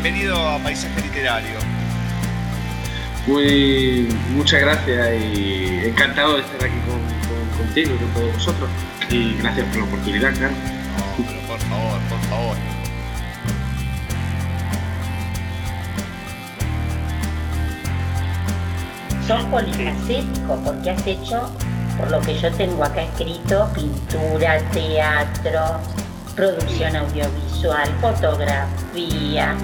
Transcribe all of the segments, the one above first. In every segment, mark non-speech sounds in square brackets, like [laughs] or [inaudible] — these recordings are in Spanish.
Bienvenido a Paisaje Literario. Muy, muchas gracias y encantado de estar aquí con, con- contigo y con todos vosotros. Y gracias por la oportunidad, claro. No, pero por favor, por favor. Sos polifacético porque has hecho, por lo que yo tengo acá escrito, pintura, teatro, producción audiovisual, fotografía.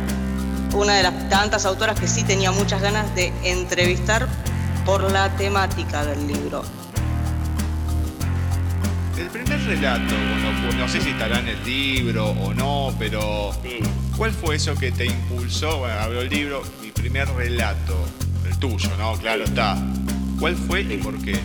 Una de las tantas autoras que sí tenía muchas ganas de entrevistar por la temática del libro. El primer relato, bueno, pues no sé si estará en el libro o no, pero ¿cuál fue eso que te impulsó? Bueno, abro el libro, mi primer relato, el tuyo, ¿no? Claro está. ¿Cuál fue y por qué?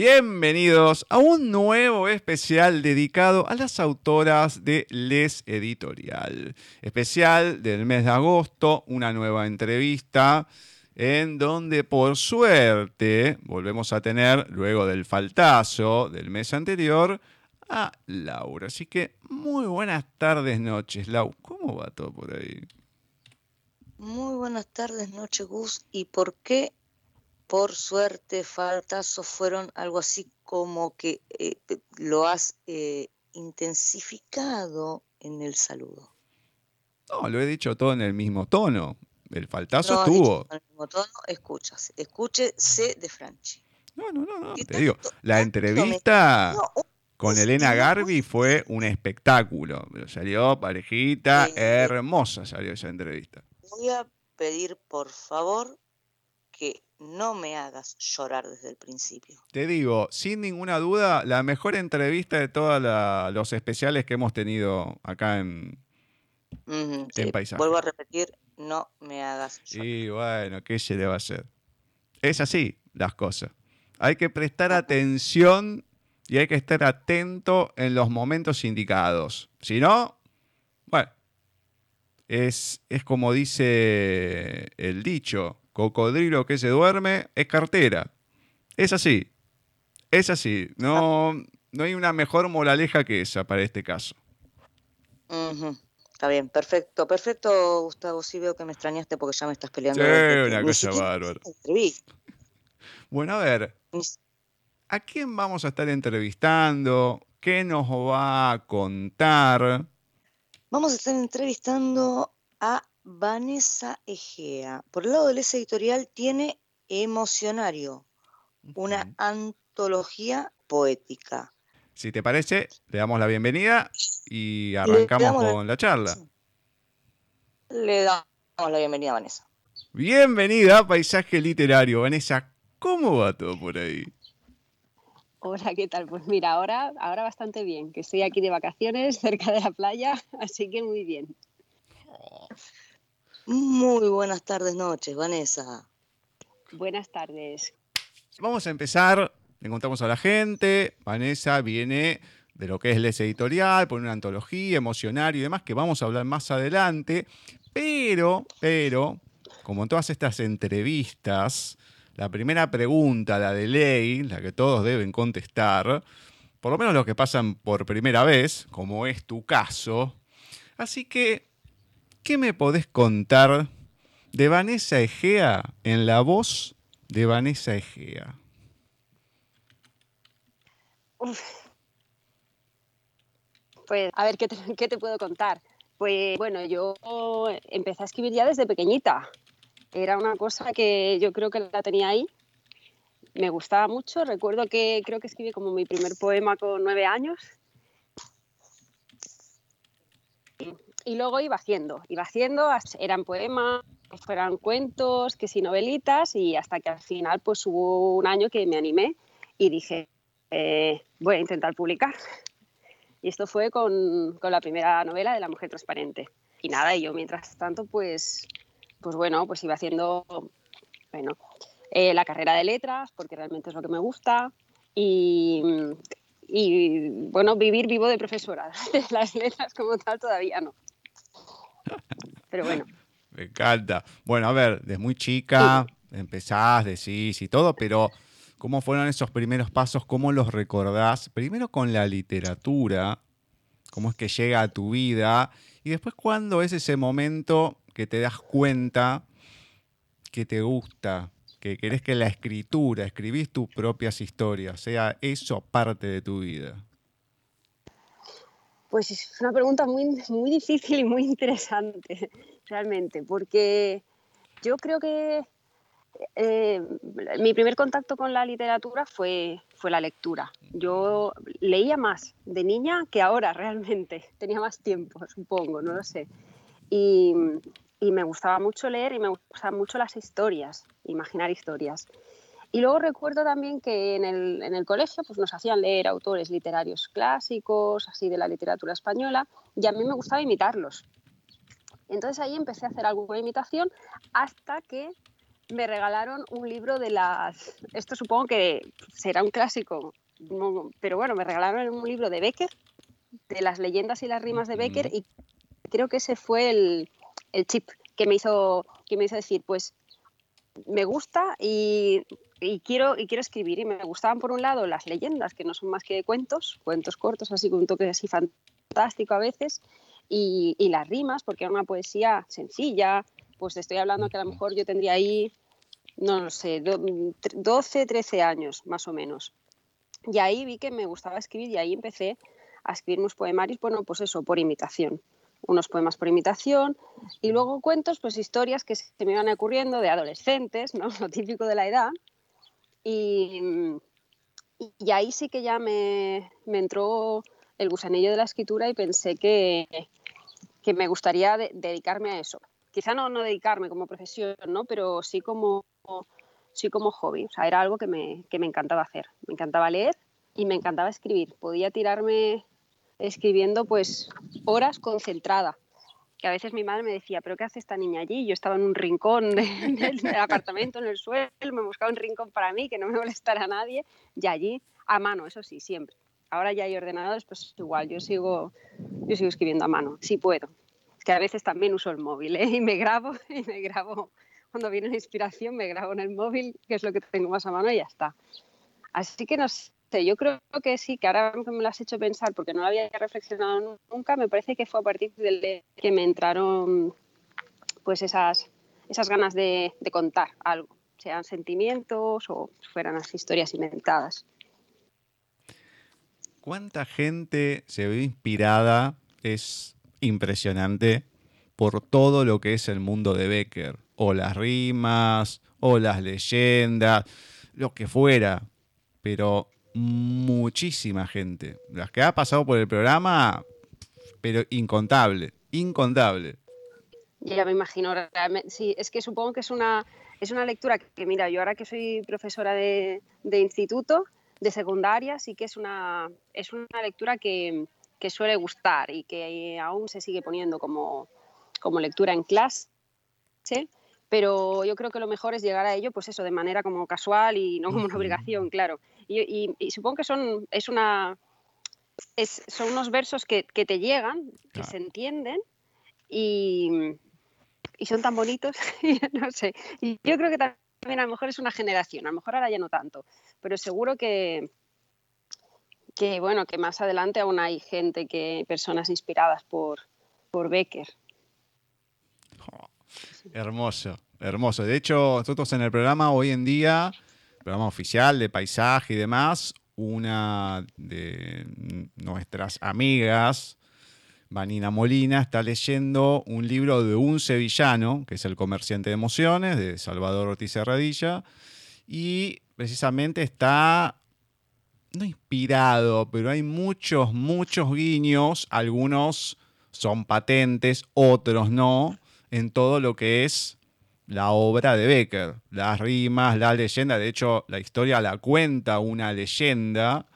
Bienvenidos a un nuevo especial dedicado a las autoras de Les Editorial. Especial del mes de agosto, una nueva entrevista en donde por suerte volvemos a tener, luego del faltazo del mes anterior, a Laura. Así que muy buenas tardes, noches, Lau. ¿Cómo va todo por ahí? Muy buenas tardes, noche Gus. ¿Y por qué, por suerte, faltazos fueron algo así como que eh, lo has eh, intensificado en el saludo? No, lo he dicho todo en el mismo tono. El faltazo No estuvo. con el mismo tono, escuchas, escúchese de Franchi. No, no, no, no. ¿Qué Te digo, la me- entrevista con Elena Garbi fue un espectáculo. Salió parejita, hermosa salió esa entrevista. Voy a pedir, por favor, que no me hagas llorar desde el principio. Te digo, sin ninguna duda, la mejor entrevista de todos los especiales que hemos tenido acá en... En sí, paisaje. Vuelvo a repetir, no me hagas llorar. Y bueno, ¿qué se le va a hacer? Es así las cosas. Hay que prestar atención y hay que estar atento en los momentos indicados. Si no, bueno, es, es como dice el dicho, cocodrilo que se duerme es cartera. Es así, es así. No, no hay una mejor moraleja que esa para este caso. Está bien, perfecto, perfecto, Gustavo. Sí veo que me extrañaste porque ya me estás peleando. Sí, una cosa bárbara. Bueno, a ver, ¿A quién vamos a estar entrevistando? ¿Qué nos va a contar? Vamos a estar entrevistando a Vanessa Egea. Por el lado del S editorial tiene Emocionario, una antología poética. Si te parece, le damos la bienvenida y arrancamos la- con la charla. Le damos la bienvenida a Vanessa. Bienvenida a Paisaje Literario. Vanessa, ¿cómo va todo por ahí? Hola, ¿qué tal? Pues mira, ahora, ahora bastante bien, que estoy aquí de vacaciones [laughs] cerca de la playa, así que muy bien. Muy buenas tardes, noches, Vanessa. Buenas tardes. Vamos a empezar. Le contamos a la gente. Vanessa viene de lo que es Les Editorial, por una antología, emocionario y demás, que vamos a hablar más adelante. Pero, pero, como en todas estas entrevistas, la primera pregunta, la de ley, la que todos deben contestar, por lo menos los que pasan por primera vez, como es tu caso. Así que, ¿qué me podés contar de Vanessa Egea en la voz de Vanessa Egea? Pues, a ver, ¿qué te, [laughs] ¿qué te, puedo contar? Pues, bueno, yo empecé a escribir ya desde pequeñita. Era una cosa que yo creo que la tenía ahí. Me gustaba mucho. Recuerdo que creo que escribí como mi primer poema con nueve años. Y luego iba haciendo, iba haciendo, eran poemas, fueran cuentos, que si novelitas, y hasta que al final pues hubo un año que me animé y dije, eh, voy a intentar publicar. Y esto fue con, con, la primera novela de La Mujer Transparente. Y nada, y yo mientras tanto, pues, pues bueno, pues iba haciendo, bueno, eh, la carrera de letras, porque realmente es lo que me gusta. Y, y bueno, vivir vivo de profesora. [laughs] De las letras como tal todavía no. Pero bueno. Me encanta. Bueno, a ver, desde muy chica empezás, decís y todo, pero ¿Cómo fueron esos primeros pasos? ¿Cómo los recordás? Primero con la literatura, cómo es que llega a tu vida, y después cuándo es ese momento que te das cuenta que te gusta, que querés que la escritura, escribís tus propias historias, sea eso parte de tu vida. Pues es una pregunta muy, muy difícil y muy interesante, [laughs] realmente, porque yo creo que eh, mi primer contacto con la literatura fue, fue la lectura. Yo leía más de niña que ahora realmente. [laughs] Tenía más tiempo, supongo, no lo sé. Y, y me gustaba mucho leer y me gustaban mucho las historias, imaginar historias. Y luego recuerdo también que en el, en el, colegio pues nos hacían leer autores literarios clásicos, así de la literatura española, y a mí me gustaba imitarlos. Entonces ahí empecé a hacer alguna imitación hasta que me regalaron un libro de las... Esto supongo que será un clásico, pero bueno, me regalaron un libro de Becker, de las leyendas y las rimas de Becker, y creo que ese fue el, el chip que me, hizo, que me hizo decir, pues me gusta y, y, quiero, y quiero escribir. Y me gustaban, por un lado, las leyendas, que no son más que cuentos, cuentos cortos, así con un toque así fantástico a veces, y, y las rimas, porque era una poesía sencilla, pues estoy hablando que a lo mejor yo tendría ahí, no lo sé, 12, 13 años más o menos. Y ahí vi que me gustaba escribir y ahí empecé a escribir unos poemarios, bueno, pues eso, por imitación. Unos poemas por imitación y luego cuentos, pues historias que se me iban ocurriendo de adolescentes, ¿no? [laughs] Lo típico de la edad. Y, y ahí sí que ya me, me, entró el gusanillo de la escritura y pensé que, que me gustaría de, dedicarme a eso quizá no, no dedicarme como profesión, ¿no? pero sí como, sí como hobby. O sea, era algo que me, que me encantaba hacer. Me encantaba leer y me encantaba escribir. Podía tirarme escribiendo pues horas concentrada. Que a veces mi madre me decía, ¿pero qué hace esta niña allí? Yo estaba en un rincón del, apartamento, en el suelo, me buscaba un rincón para mí, que no me molestara a nadie, y allí, a mano, eso sí, siempre. Ahora ya hay ordenadores, pues igual, yo sigo, yo sigo escribiendo a mano, si puedo que a veces también uso el móvil ¿eh? y me grabo [laughs] y me grabo cuando viene la inspiración me grabo en el móvil que es lo que tengo más a mano y ya está así que no sé yo creo que sí que ahora que me lo has hecho pensar porque no lo había reflexionado nunca me parece que fue a partir de que me entraron pues esas esas ganas de, de contar algo sean sentimientos o fueran las historias inventadas. ¿Cuánta gente se ve inspirada? Es impresionante por todo lo que es el mundo de Becker, o las rimas, o las leyendas, lo que fuera, pero muchísima gente. Las que ha pasado por el programa, pero incontable, incontable. Ya me imagino, sí, es que supongo que es una, es una lectura que, mira, yo ahora que soy profesora de, de instituto, de secundaria, sí que es una, es una lectura que, que suele gustar y que aún se sigue poniendo como, como lectura en clase, pero yo creo que lo mejor es llegar a ello, pues eso, de manera como casual y no como una obligación, claro. Y, y, supongo que son, es una, son unos versos que, que te llegan, que se entienden y, y son tan bonitos, [laughs] no sé. Y yo creo que también a lo mejor es una generación, a lo mejor ahora ya no tanto, pero seguro que, que bueno, que más adelante aún hay gente que, personas inspiradas por, por Becker. Hermoso, hermoso. De hecho, nosotros en el programa hoy en día, programa oficial de paisaje y demás, una de nuestras amigas, Vanina Molina, está leyendo un libro de un sevillano, que es El comerciante de emociones, de Salvador Ortiz Herradilla, y precisamente está, no inspirado, pero hay muchos, muchos guiños, algunos son patentes, otros no, en todo lo que es la obra de Becker, las rimas, la leyenda, de hecho la historia la cuenta una leyenda,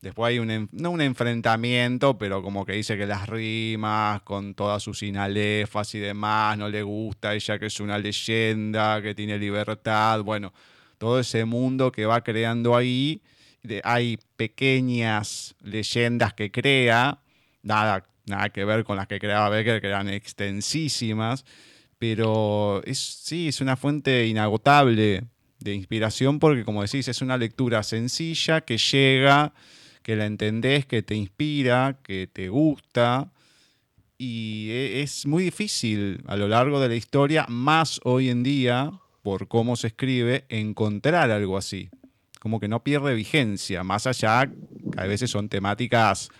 después hay un, no un enfrentamiento, pero como que dice que las rimas con todas sus inalefas y demás no le gusta, ella que es una leyenda, que tiene libertad, bueno, todo ese mundo que va creando ahí, hay pequeñas leyendas que crea, nada, nada que ver con las que creaba Becker, que eran extensísimas, pero es, sí, es una fuente inagotable de inspiración porque, como decís, es una lectura sencilla que llega, que la entendés, que te inspira, que te gusta. Y e, es muy difícil a lo largo de la historia, más hoy en día, por cómo se escribe, encontrar algo así. Como que no pierde vigencia, más allá que a veces son temáticas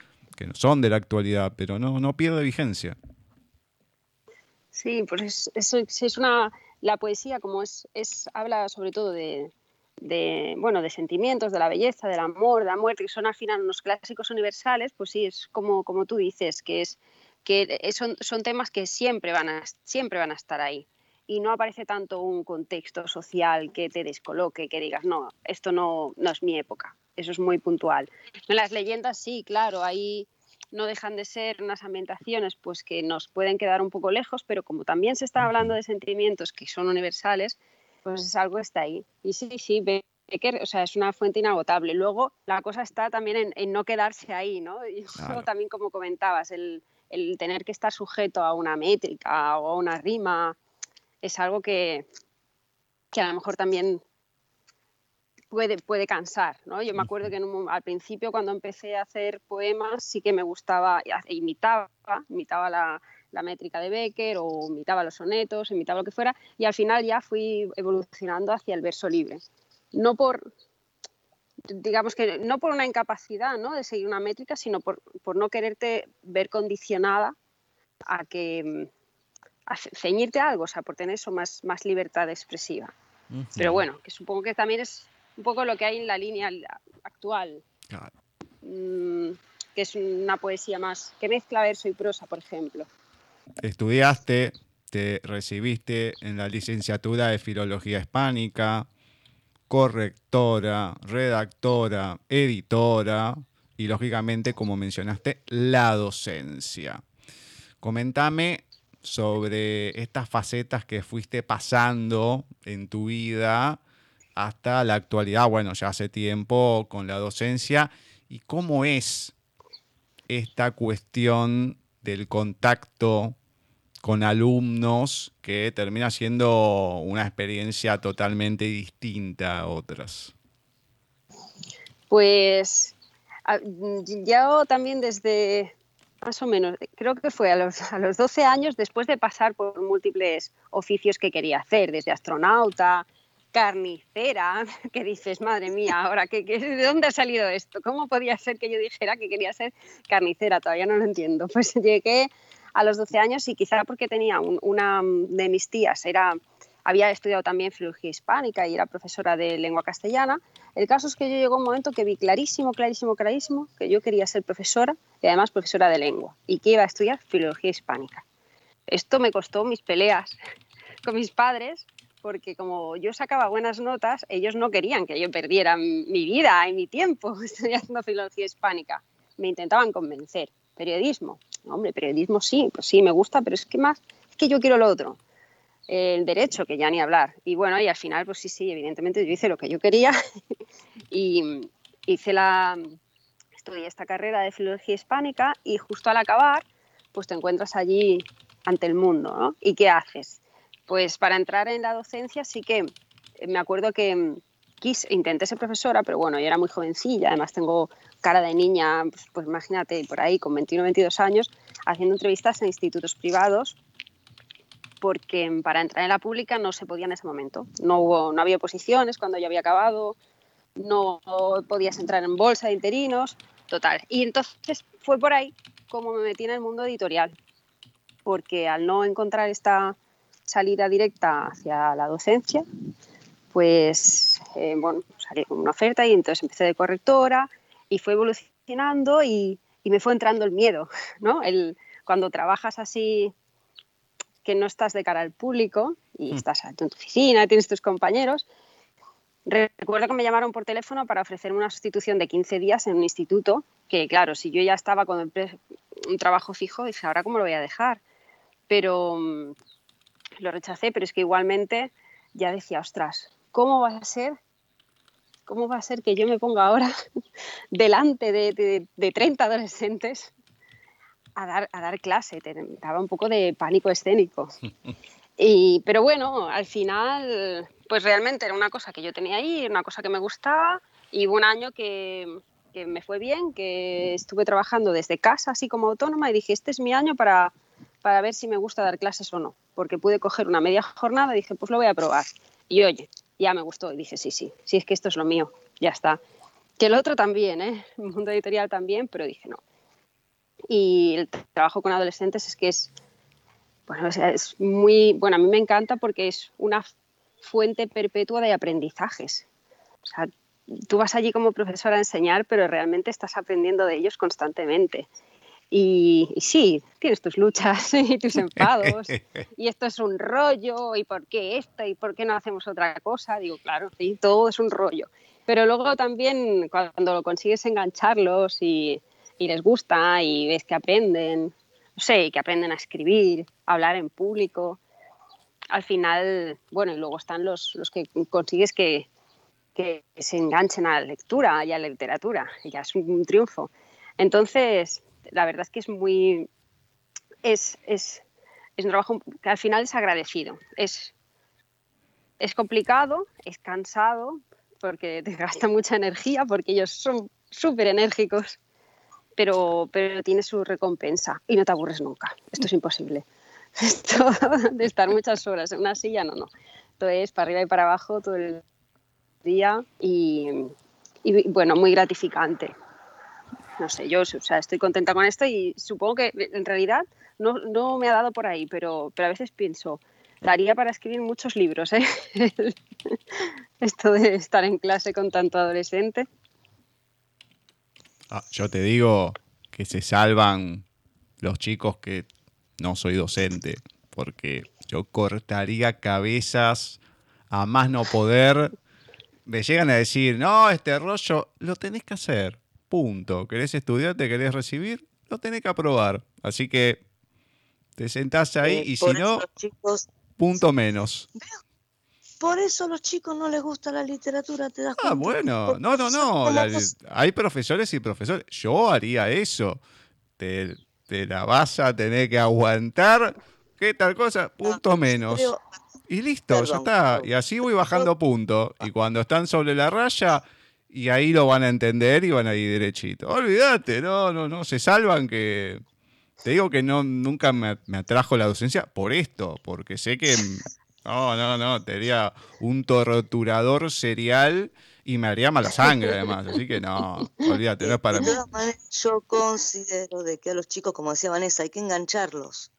que son de la actualidad, pero no, no pierde vigencia. Sí, pues eso es, una la poesía como es, es habla sobre todo de, bueno de sentimientos, de la belleza, del amor, de la muerte, que son al final unos clásicos universales, pues sí es como como tú dices que es que son, son temas que siempre van a siempre van a estar ahí y no aparece tanto un contexto social que te descoloque, que digas no esto no no es mi época, eso es muy puntual. En las leyendas sí, claro, hay no dejan de ser unas ambientaciones pues que nos pueden quedar un poco lejos, pero como también se está hablando de sentimientos que son universales, pues es algo que está ahí. Y sí, sí, Becker, o sea, es una fuente inagotable. Luego la cosa está también en, no quedarse ahí, ¿no? [laughs] Y luego también como comentabas, el, el tener que estar sujeto a una métrica o a una rima es algo que, que a lo mejor también puede, puede cansar, ¿no? Yo me acuerdo que al principio cuando empecé a hacer poemas sí que me gustaba, imitaba, imitaba la, la métrica de Becker o imitaba los sonetos, imitaba lo que fuera y al final ya fui evolucionando hacia el verso libre. No por, digamos que no por una incapacidad ¿no? de seguir una métrica, sino por, por no quererte ver condicionada a que ceñirte a algo, o sea, por tener eso más, más libertad expresiva. Pero bueno, que supongo que también es un poco lo que hay en la línea actual. Mm, que es una poesía más que mezcla verso y prosa, por ejemplo. Estudiaste, te recibiste en la licenciatura de Filología Hispánica, correctora, redactora, editora y lógicamente, como mencionaste, la docencia. Comentame sobre estas facetas que fuiste pasando en tu vida hasta la actualidad, bueno, ya hace tiempo con la docencia, y cómo es esta cuestión del contacto con alumnos que termina siendo una experiencia totalmente distinta a otras. Pues yo también desde más o menos, creo que fue a los, a los 12 años, después de pasar por múltiples oficios que quería hacer, desde astronauta, carnicera, [laughs] que dices, madre mía, ahora, ¿qué, de dónde ha salido esto? ¿Cómo podía ser que yo dijera que quería ser carnicera? Todavía no lo entiendo. [laughs] Pues llegué a los 12 años y quizá porque tenía una de mis tías, era, había estudiado también filología hispánica y era profesora de lengua castellana. El caso es que yo llegó un momento que vi clarísimo, clarísimo, clarísimo que yo quería ser profesora y además profesora de lengua y que iba a estudiar filología hispánica. Esto me costó mis peleas [laughs] con mis padres porque como yo sacaba buenas notas, ellos no querían que yo perdiera mi vida y mi tiempo [laughs] estudiando filología hispánica. Me intentaban convencer. Periodismo. Hombre, periodismo sí, pues sí, me gusta, pero es que más, es que yo quiero lo otro. El derecho, que ya ni hablar. Y bueno, y al final, pues sí, sí, evidentemente yo hice lo que yo quería [laughs] y hice la, estudié esta carrera de filología hispánica y justo al acabar, pues te encuentras allí ante el mundo, ¿no? ¿Y qué haces? Pues para entrar en la docencia sí que eh, me acuerdo que mm, quise, intenté ser profesora, pero bueno, yo era muy jovencilla, además tengo cara de niña, pues, pues imagínate, por ahí con 21 22 años, haciendo entrevistas en institutos privados, porque para entrar en la pública no se podía en ese momento. No, hubo, no había oposiciones cuando yo había acabado, no podías entrar en bolsa de interinos, total. Y entonces fue por ahí como me metí en el mundo editorial, porque al no encontrar esta salida directa hacia la docencia, pues eh, bueno, salí con una oferta y entonces empecé de correctora y fue evolucionando y, y me fue entrando el miedo, [laughs] ¿no? El, cuando trabajas así que no estás de cara al público y mm. estás en tu oficina, tienes tus compañeros. Recuerdo que me llamaron por teléfono para ofrecerme una sustitución de 15 días en un instituto, que claro, si yo ya estaba con un trabajo fijo, dije, ¿ahora cómo lo voy a dejar? Pero mm, lo rechacé, pero es que igualmente ya decía, ostras, ¿cómo va a ser? ¿Cómo va a ser que yo me ponga ahora [laughs] delante de, de, de 30 adolescentes a dar, a dar clase, te, daba un poco de pánico escénico. Y, pero bueno, al final, pues realmente era una cosa que yo tenía ahí, una cosa que me gustaba y hubo un año que, que me fue bien, que estuve trabajando desde casa, así como autónoma, y dije, este es mi año para, para ver si me gusta dar clases o no, porque pude coger una media jornada y dije, pues lo voy a probar. Y oye, ya me gustó y dije, sí, sí, sí, es que esto es lo mío, ya está. Que el otro también, ¿eh? El mundo editorial también, pero dije, no, y el trabajo con adolescentes es que es, bueno, es muy, bueno, a mí me encanta porque es una fuente perpetua de aprendizajes. O sea, tú vas allí como profesora a enseñar, pero realmente estás aprendiendo de ellos constantemente. Y, sí, tienes tus luchas [laughs] y tus enfados, y esto es un rollo, y por qué esto, y por qué no hacemos otra cosa. Digo, claro, sí, todo es un rollo. Pero luego también cuando lo consigues engancharlos y, y les gusta y ves que aprenden, no sé, que aprenden a escribir, a hablar en público. Al final, bueno, y luego están los, los que consigues que, que se enganchen a la lectura y a la literatura, y ya es un, triunfo. Entonces, la verdad es que es muy. Es, es, es un trabajo que al final es agradecido. Es, es complicado, es cansado, porque te [laughs] gasta mucha energía, porque ellos son súper enérgicos pero, pero tiene su recompensa y no te aburres nunca. Esto es imposible. [laughs] Esto de estar muchas horas en una silla, no, no. Esto es para arriba y para abajo todo el día y, y bueno, muy gratificante. No sé, yo o sea, estoy contenta con esto y supongo que en realidad no, no me ha dado por ahí, pero, pero a veces pienso, daría para escribir muchos libros, ¿eh? [laughs] esto de estar en clase con tanto adolescente. Ah, yo te digo que se salvan los chicos que no soy docente, porque yo cortaría cabezas a más no poder. Me llegan a decir, no, este rollo lo tenés que hacer. Punto. ¿Querés estudiar? ¿Te querés recibir? Lo tenés que aprobar. Así que te sentás ahí Eh, y si no, chicos, punto menos. Por eso a los chicos no les gusta la literatura, ¿te das Ah, cuenta? bueno, Porque no, no, no. la- hay profesores y profesores. Yo haría eso. Te, te la vas a tener que aguantar. ¿Qué tal cosa? Punto menos. Y listo, ya está. Y así voy bajando punto. Y cuando están sobre la raya, y ahí lo van a entender y van a ir derechito. Olvídate, no, no, no. Se salvan que. Te digo que no, nunca me, me atrajo la docencia por esto, porque sé que. No, no, no. Sería un torturador serial y me haría mala sangre, además. Así que no, olvídate, no es para de mí. todas maneras, yo considero de que a los chicos, como decía Vanessa, hay que engancharlos,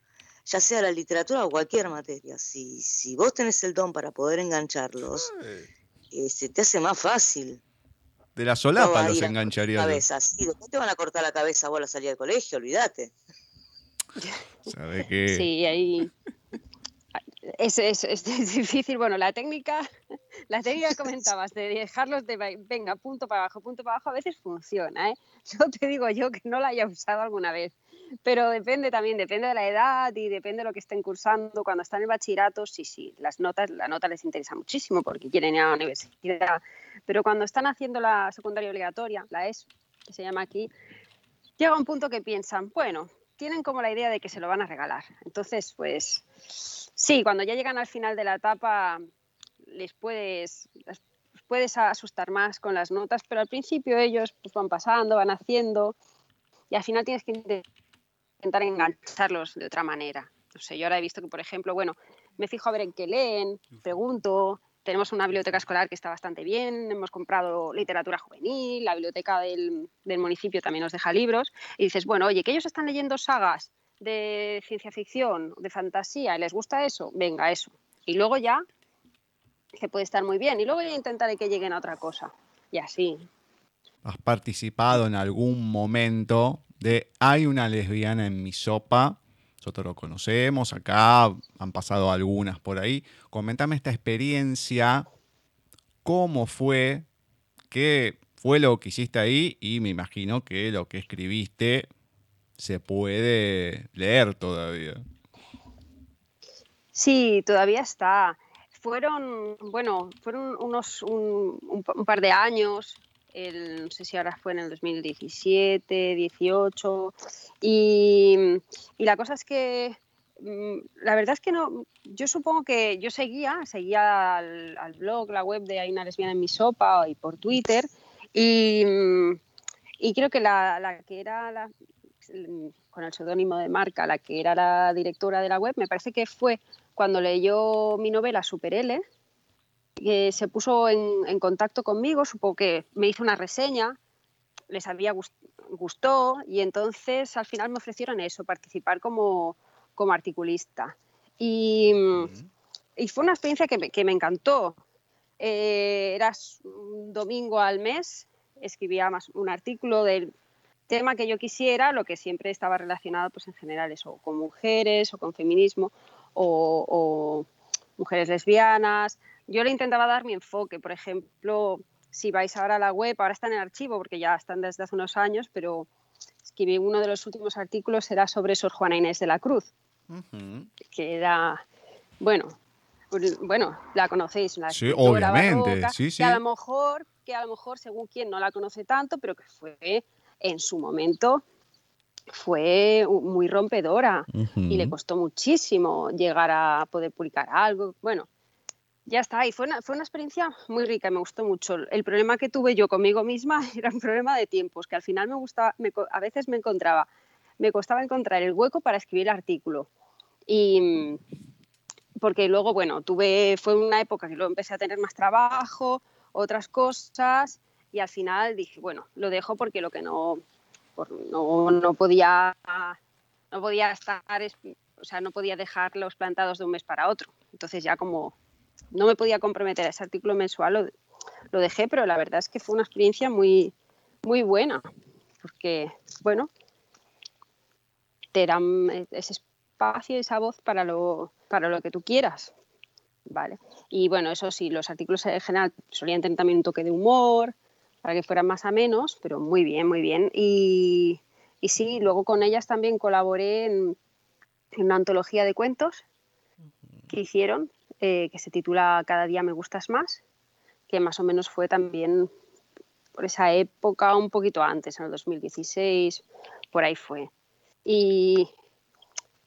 ya sea la literatura o cualquier materia. Si, si vos tenés el don para poder engancharlos, eh, se te hace más fácil. De la solapa los engancharía yo. cabeza. Sí, después te van a cortar la cabeza vos a la salida del colegio, olvídate. [laughs] ¿Sabe qué? Sí, ahí [laughs] es, es, [laughs] difícil. Bueno, la técnica, [laughs] la técnica que comentabas de dejarlos de venga, punto para abajo, punto para abajo, a veces funciona, ¿eh? [laughs] Yo te digo yo que no la haya usado alguna vez. Pero depende también, depende de la edad y depende de lo que estén cursando. Cuando están en bachillerato, sí, sí, las notas, la nota les interesa muchísimo porque quieren ir a la universidad. Pero cuando están haciendo la secundaria obligatoria, la ESO, que se llama aquí, llega un punto que piensan, bueno, tienen como la idea de que se lo van a regalar. Entonces, pues sí, cuando ya llegan al final de la etapa, les puedes, les puedes asustar más con las notas, pero al principio ellos pues, van pasando, van haciendo, y al final tienes que intentar engancharlos de otra manera. No sé, yo ahora he visto que, por ejemplo, bueno, me fijo a ver en qué leen, pregunto, tenemos una biblioteca escolar que está bastante bien, hemos comprado literatura juvenil, la biblioteca del, del, municipio también nos deja libros, y dices, bueno, oye, que ellos están leyendo sagas de ciencia ficción, de fantasía, y les gusta eso, venga, eso. Y luego ya, que puede estar muy bien, y luego ya intentaré que lleguen a otra cosa, y así. ¿Has participado en algún momento de hay una lesbiana en mi sopa? Nosotros lo conocemos, acá han pasado algunas por ahí. Comentame esta experiencia, cómo fue, qué fue lo que hiciste ahí y me imagino que lo que escribiste se puede leer todavía. Sí, todavía está. Fueron, bueno, fueron unos un, un, un par de años el, no sé si ahora fue en el 2017, 18, y, la cosa es que mm, la verdad es que no, yo supongo que yo seguía, seguía al, blog, la web de Hay una lesbiana en mi sopa y por Twitter, y, creo que la, la que era la, con el seudónimo de marca, la que era la directora de la web, me parece que fue cuando leyó mi novela Super L, que se puso en, en, contacto conmigo, supongo que me hizo una reseña, les había gust gustó y entonces al final me ofrecieron eso, participar como, como articulista. Y, uh -huh. y, fue una experiencia que me, que me encantó. Eh, era un domingo al mes, escribía más un artículo del tema que yo quisiera, lo que siempre estaba relacionado pues en general eso, con mujeres o con feminismo o, o mujeres lesbianas, yo le intentaba dar mi enfoque. Por ejemplo, si vais ahora a la web, ahora está en el archivo porque ya están desde hace unos años, pero escribí uno de los últimos artículos, era sobre Sor Juana Inés de la Cruz, uh -huh. que era, bueno, bueno, la conocéis, la sí, obviamente, barroca, sí, sí. Que a lo mejor, que a lo mejor según quien no la conoce tanto, pero que fue en su momento fue muy rompedora uh -huh. y le costó muchísimo llegar a poder publicar algo. Bueno, ya está, y fue una, fue una experiencia muy rica y me gustó mucho. El problema que tuve yo conmigo misma [laughs] era un problema de tiempos, que al final me gustaba, me, a veces me encontraba, me costaba encontrar el hueco para escribir el artículo. Y porque luego, bueno, tuve, fue una época que luego empecé a tener más trabajo, otras cosas, y al final dije, bueno, lo dejo porque lo que no, no, no podía, no podía estar, o sea, no podía dejarlos plantados de un mes para otro. Entonces ya como no me podía comprometer a ese artículo mensual, lo, lo, dejé, pero la verdad es que fue una experiencia muy, muy buena, porque, bueno, te dan ese espacio, esa voz para lo, para lo que tú quieras, ¿vale? Y bueno, eso sí, los artículos en general solían tener también un toque de humor, para que fueran más a menos, pero muy bien, muy bien. Y, y sí, luego con ellas también colaboré en, en una antología de cuentos que hicieron, eh, que se titula Cada día me gustas más, que más o menos fue también por esa época, un poquito antes, en el 2016, por ahí fue. Y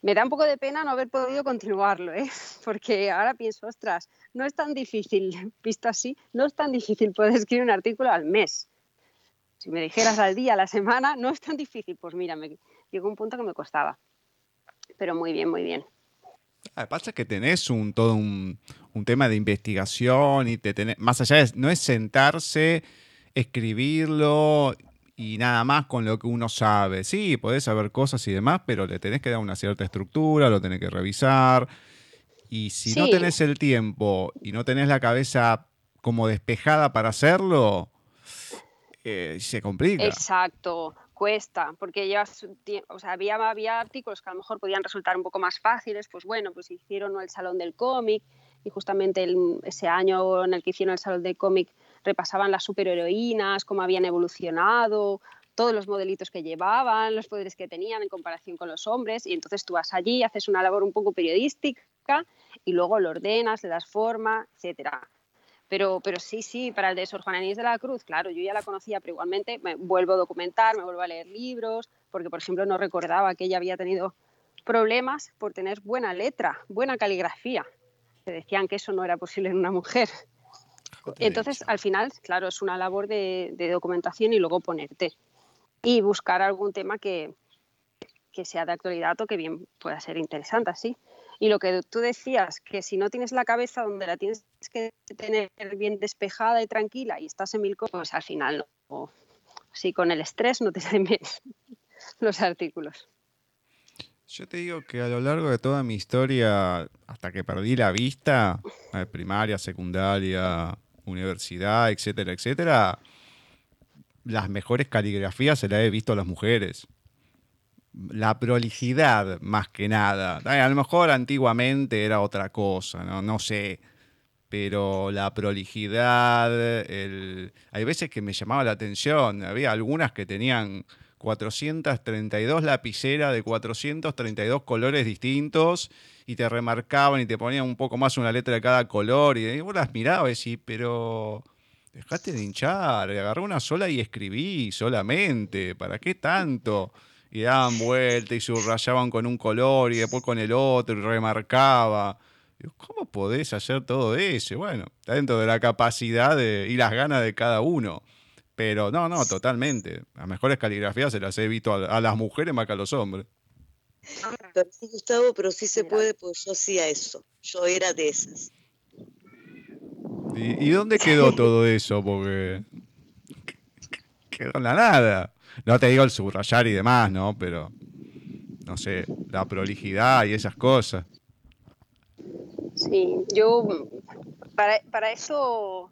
me da un poco de pena no haber podido continuarlo, ¿eh? [laughs] porque ahora pienso, ostras, no es tan difícil, [laughs] visto así, no es tan difícil poder escribir un artículo al mes. Si me dijeras al día, a la semana, no es tan difícil. Pues mira, me llegó un punto que me costaba. Pero muy bien, muy bien. Ah, pasa que tenés un, todo un, un, tema de investigación y te tenés, más allá de, no es sentarse, escribirlo y nada más con lo que uno sabe. Sí, podés saber cosas y demás, pero le tenés que dar una cierta estructura, lo tenés que revisar. Y si sí. no tenés el tiempo y no tenés la cabeza como despejada para hacerlo, eh, se complica. Exacto cuesta, porque ya, o sea, había, había artículos que a lo mejor podían resultar un poco más fáciles, pues bueno, pues hicieron el Salón del Cómic y justamente el, ese año en el que hicieron el Salón del Cómic repasaban las superheroínas, cómo habían evolucionado, todos los modelitos que llevaban, los poderes que tenían en comparación con los hombres, y entonces tú vas allí, haces una labor un poco periodística y luego lo ordenas, le das forma, etcétera. Pero, pero sí, sí, para el de Sor Juana Inés de la Cruz, claro, yo ya la conocía, pero igualmente me vuelvo a documentar, me vuelvo a leer libros, porque por ejemplo no recordaba que ella había tenido problemas por tener buena letra, buena caligrafía. Se decían que eso no era posible en una mujer. Entonces, al final, claro, es una labor de, de documentación y luego ponerte y buscar algún tema que, que sea de actualidad o que bien pueda ser interesante así. Y lo que tú decías, que si no tienes la cabeza donde la tienes que tener bien despejada y tranquila y estás en mil cosas, pues al final no. Sí, con el estrés no te [laughs] salen bien los artículos. Yo te digo que a lo largo de toda mi historia, hasta que perdí la vista, eh, primaria, secundaria, universidad, etcétera, etcétera, las mejores caligrafías se las he visto a las mujeres la prolijidad más que nada. A lo mejor antiguamente era otra cosa, no, sé. Pero la prolijidad, el... hay veces que me llamaba la atención. Había algunas que tenían 432 lapiceras de 432 colores distintos y te remarcaban y te ponían un poco más una letra de cada color. Y vos las mirabas y decís, pero dejate de hinchar, agarré una sola y escribí solamente. ¿Para qué tanto? Y daban vuelta y subrayaban con un color y después con el otro y remarcaba. ¿Cómo podés hacer todo eso? Bueno, está dentro de la capacidad y las ganas de cada uno. Pero no, no, totalmente. Las mejores caligrafías se las he visto a, las mujeres más que a los hombres. Pero sí, Gustavo, pero sí se puede, pues yo hacía eso. Yo era de esas. ¿Y, y dónde quedó todo eso? Porque quedó en la nada. No te digo el subrayar y demás, ¿no? Pero, no sé, la prolijidad y esas cosas. Sí, yo para, eso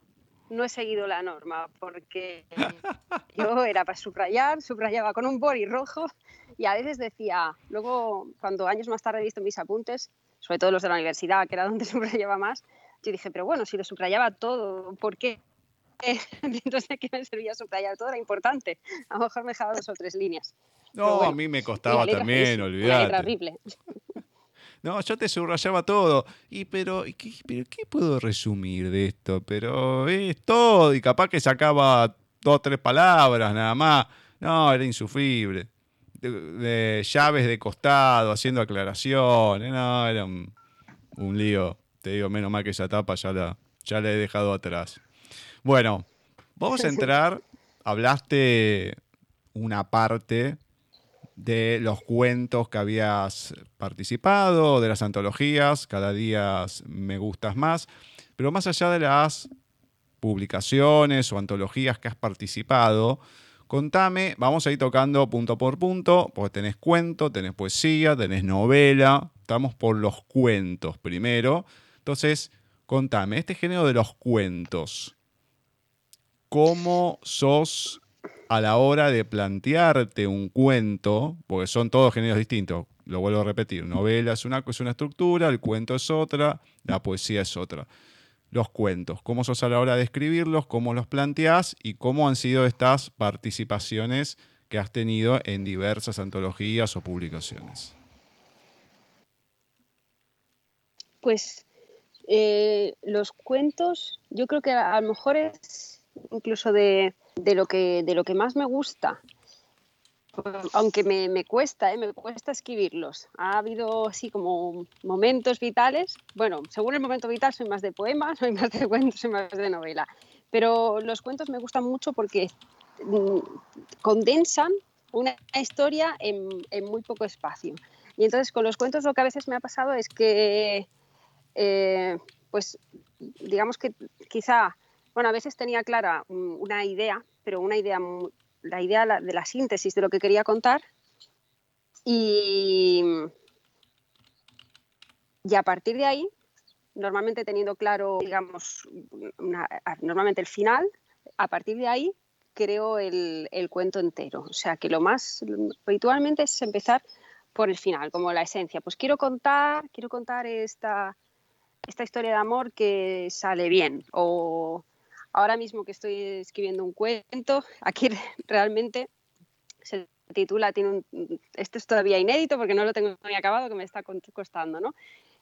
no he seguido la norma, porque [laughs] yo era para subrayar, subrayaba con un boli rojo y a veces decía, luego cuando años más tarde he visto mis apuntes, sobre todo los de la universidad, que era donde [laughs] subrayaba más, yo dije, pero bueno, si lo subrayaba todo, ¿por qué [laughs] entonces ¿qué me servía subrayar todo, era importante. A lo mejor me dejaba dos o tres líneas. No, a mí me costaba también, olvidate. horrible. [laughs] No, yo te subrayaba todo. Y pero ¿qué, pero, ¿qué puedo resumir de esto? Pero es todo. Y capaz que sacaba dos o tres palabras nada más. No, era insufrible. De, llaves de costado, haciendo aclaraciones. No, era un, un, lío. Te digo, menos mal que esa etapa ya la, ya la he dejado atrás. Bueno, vamos a entrar. Hablaste una parte de los cuentos que habías participado, de las antologías, cada día me gustas más, pero más allá de las publicaciones o antologías que has participado, contame, vamos a ir tocando punto por punto, porque tenés cuento, tenés poesía, tenés novela, estamos por los cuentos primero, entonces contame, este género de los cuentos, cómo sos a la hora de plantearte un cuento, porque son todos géneros distintos, lo vuelvo a repetir, novela es una, es una estructura, el cuento es otra, la poesía es otra. Los cuentos, cómo sos a la hora de escribirlos, cómo los planteás y cómo han sido estas participaciones que has tenido en diversas antologías o publicaciones. Pues eh, los cuentos, yo creo que a lo mejor es incluso de, lo, que, de lo que más me gusta. Aunque me, me cuesta, ¿eh? me cuesta escribirlos. Ha habido así como momentos vitales. Bueno, según el momento vital soy más de poemas, [laughs] soy más de cuentos, soy más de novela. Pero los cuentos me gustan mucho porque mm, condensan una historia en, en, muy poco espacio. Y entonces con los cuentos lo que a veces me ha pasado es que, eh, pues digamos que quizá bueno, a veces tenía clara una idea, pero una idea, la idea de la síntesis de lo que quería contar y, y a partir de ahí, normalmente teniendo claro, digamos, normalmente el final, a partir de ahí creo el, cuento entero. O sea, que lo más habitualmente es empezar por el final, como la esencia. Pues quiero contar, quiero contar esta, esta historia de amor que sale bien o Ahora mismo que estoy escribiendo un cuento, aquí [laughs] realmente se titula, tiene un, este es todavía inédito porque no lo tengo muy acabado, que me está costando, ¿no?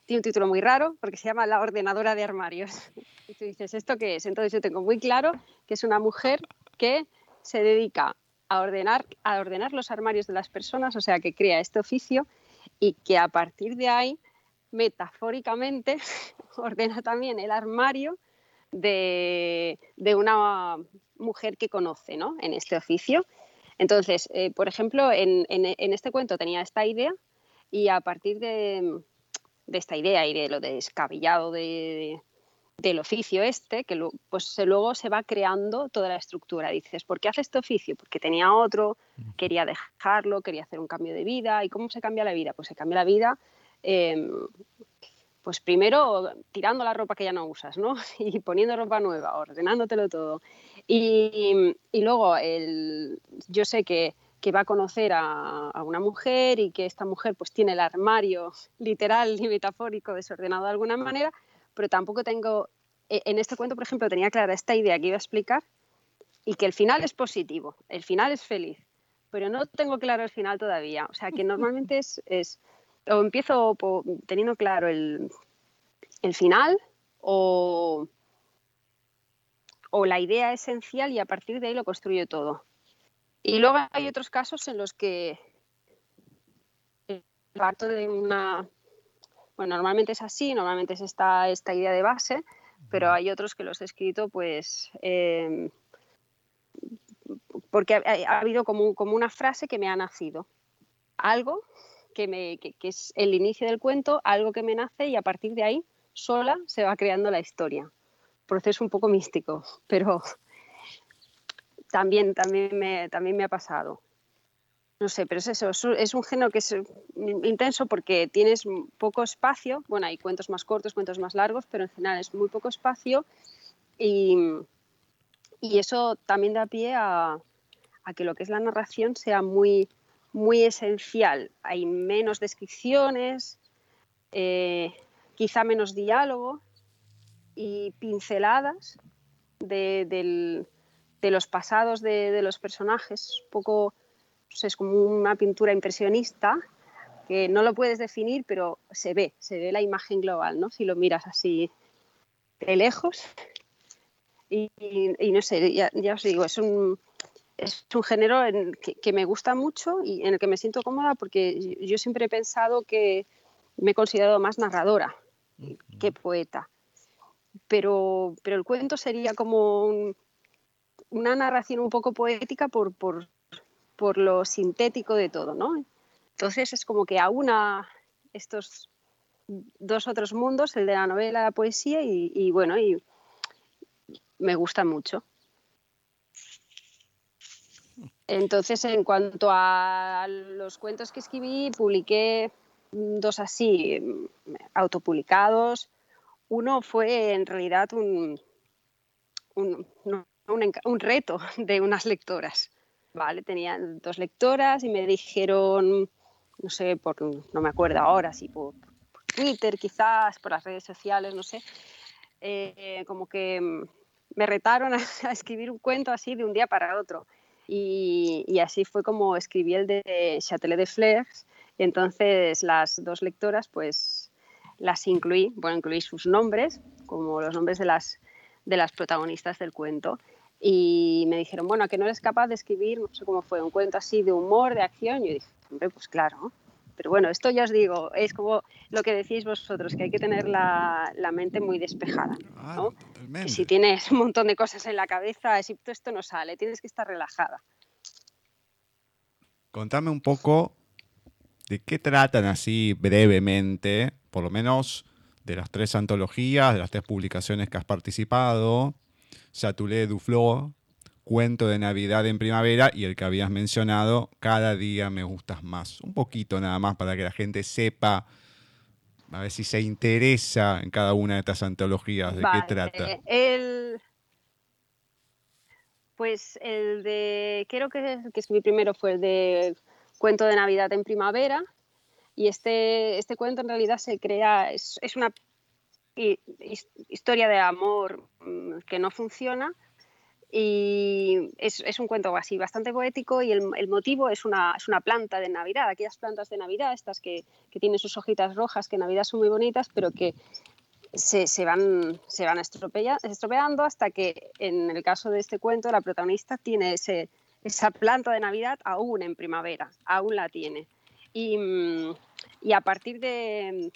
Tiene un título muy raro porque se llama La ordenadora de armarios. [laughs] Y tú dices, ¿esto qué es? Entonces yo tengo muy claro que es una mujer que se dedica a ordenar, a ordenar los armarios de las personas, o sea, que crea este oficio y que a partir de ahí, metafóricamente, [laughs] ordena también el armario de, una mujer que conoce ¿no? en este oficio. Entonces, eh, por ejemplo, en, este cuento tenía esta idea y a partir de, esta idea y de lo descabellado de, del oficio este, que pues luego se va creando toda la estructura. Dices, ¿por qué hace este oficio? Porque tenía otro, quería dejarlo, quería hacer un cambio de vida. ¿Y cómo se cambia la vida? Pues se cambia la vida, em, pues primero tirando la ropa que ya no usas, ¿no? [laughs] Y poniendo ropa nueva, ordenándotelo todo. Y, luego el, yo sé que, que va a conocer a, a, una mujer y que esta mujer pues tiene el armario [laughs] literal y metafórico desordenado de alguna manera, pero tampoco tengo, e, en este cuento, por ejemplo, tenía clara esta idea que iba a explicar y que el final es positivo, el final es feliz, pero no tengo claro el final todavía. O sea, que [laughs] normalmente es, es o empiezo teniendo claro el, el final o, o la idea esencial y a partir de ahí lo construyo todo. Y luego hay otros casos en los que parto de una bueno, normalmente es así, normalmente es esta, esta idea de base, pero hay otros que los he escrito pues em, porque ha, habido como, como, una frase que me ha nacido. Algo que, me, que, es el inicio del cuento, algo que me nace y a partir de ahí sola se va creando la historia. Proceso un poco místico, pero [laughs] también, también, me, también me ha pasado no sé, pero es eso, es un género que es intenso porque tienes poco espacio, bueno, hay cuentos más cortos, cuentos más largos, pero en general es muy poco espacio y, eso también da pie a, que lo que es la narración sea muy, muy esencial. Hay menos descripciones, eh, quizá menos diálogo y pinceladas de, los pasados de, de los personajes, poco es como una pintura impresionista que no lo puedes definir, pero se ve, se ve la imagen global, ¿no? Si lo miras así de lejos. Y, no sé, ya, os digo, es un, es un género en que, me gusta mucho y en el que me siento cómoda porque yo siempre he pensado que me he considerado más narradora que poeta. Pero, pero el cuento sería como una narración un poco poética por, por, por lo sintético de todo, ¿no? Entonces es como que aúna estos dos otros mundos, el de la novela, la poesía y, bueno, y me gusta mucho. Entonces, en cuanto a los cuentos que escribí, publiqué dos así, autopublicados. Uno fue en realidad un, un, un reto [laughs] de unas lectoras. ¿vale? Tenían dos lectoras y me dijeron, no sé, por, no me acuerdo ahora, si por, Twitter quizás, por las redes sociales, no sé, eh, como que me retaron [laughs] a, escribir un cuento así de un día para otro. Y, así fue como escribí el de Châtelet de Flers. Y entonces las dos lectoras, pues las incluí, bueno, incluí sus nombres, como los nombres de las, de las protagonistas del cuento y me dijeron, bueno, que no eres capaz de escribir, no sé cómo fue, un cuento así de humor, de acción. Y yo dije, hombre, pues claro. Pero bueno, esto ya os digo, es como lo que decís vosotros, que hay que tener la, la mente muy despejada. ¿no? si tienes un montón de cosas en la cabeza, si esto no sale, tienes que estar relajada. Contame un poco de qué tratan así brevemente, por lo menos de las tres antologías, de las tres publicaciones que has participado, Satulé Duflo, Cuento de Navidad en Primavera y el que habías mencionado, Cada día me gustas más. Un poquito nada más para que la gente sepa, a ver si se interesa en cada una de estas antologías, de qué trata. El... Pues el de, creo que, que escribí primero fue el de Cuento de Navidad en Primavera, y este, este cuento en realidad se crea, es, es una historia de amor mm, que no funciona y es, es, un cuento así bastante poético y el, el motivo es una, es una, planta de Navidad, aquellas plantas de Navidad, estas que, que, tienen sus hojitas rojas, que en Navidad son muy bonitas, pero que se, se van, se van estropeando hasta que en el caso de este cuento la protagonista tiene ese, esa planta de Navidad aún en primavera, aún la tiene. Y, mm, y a partir de,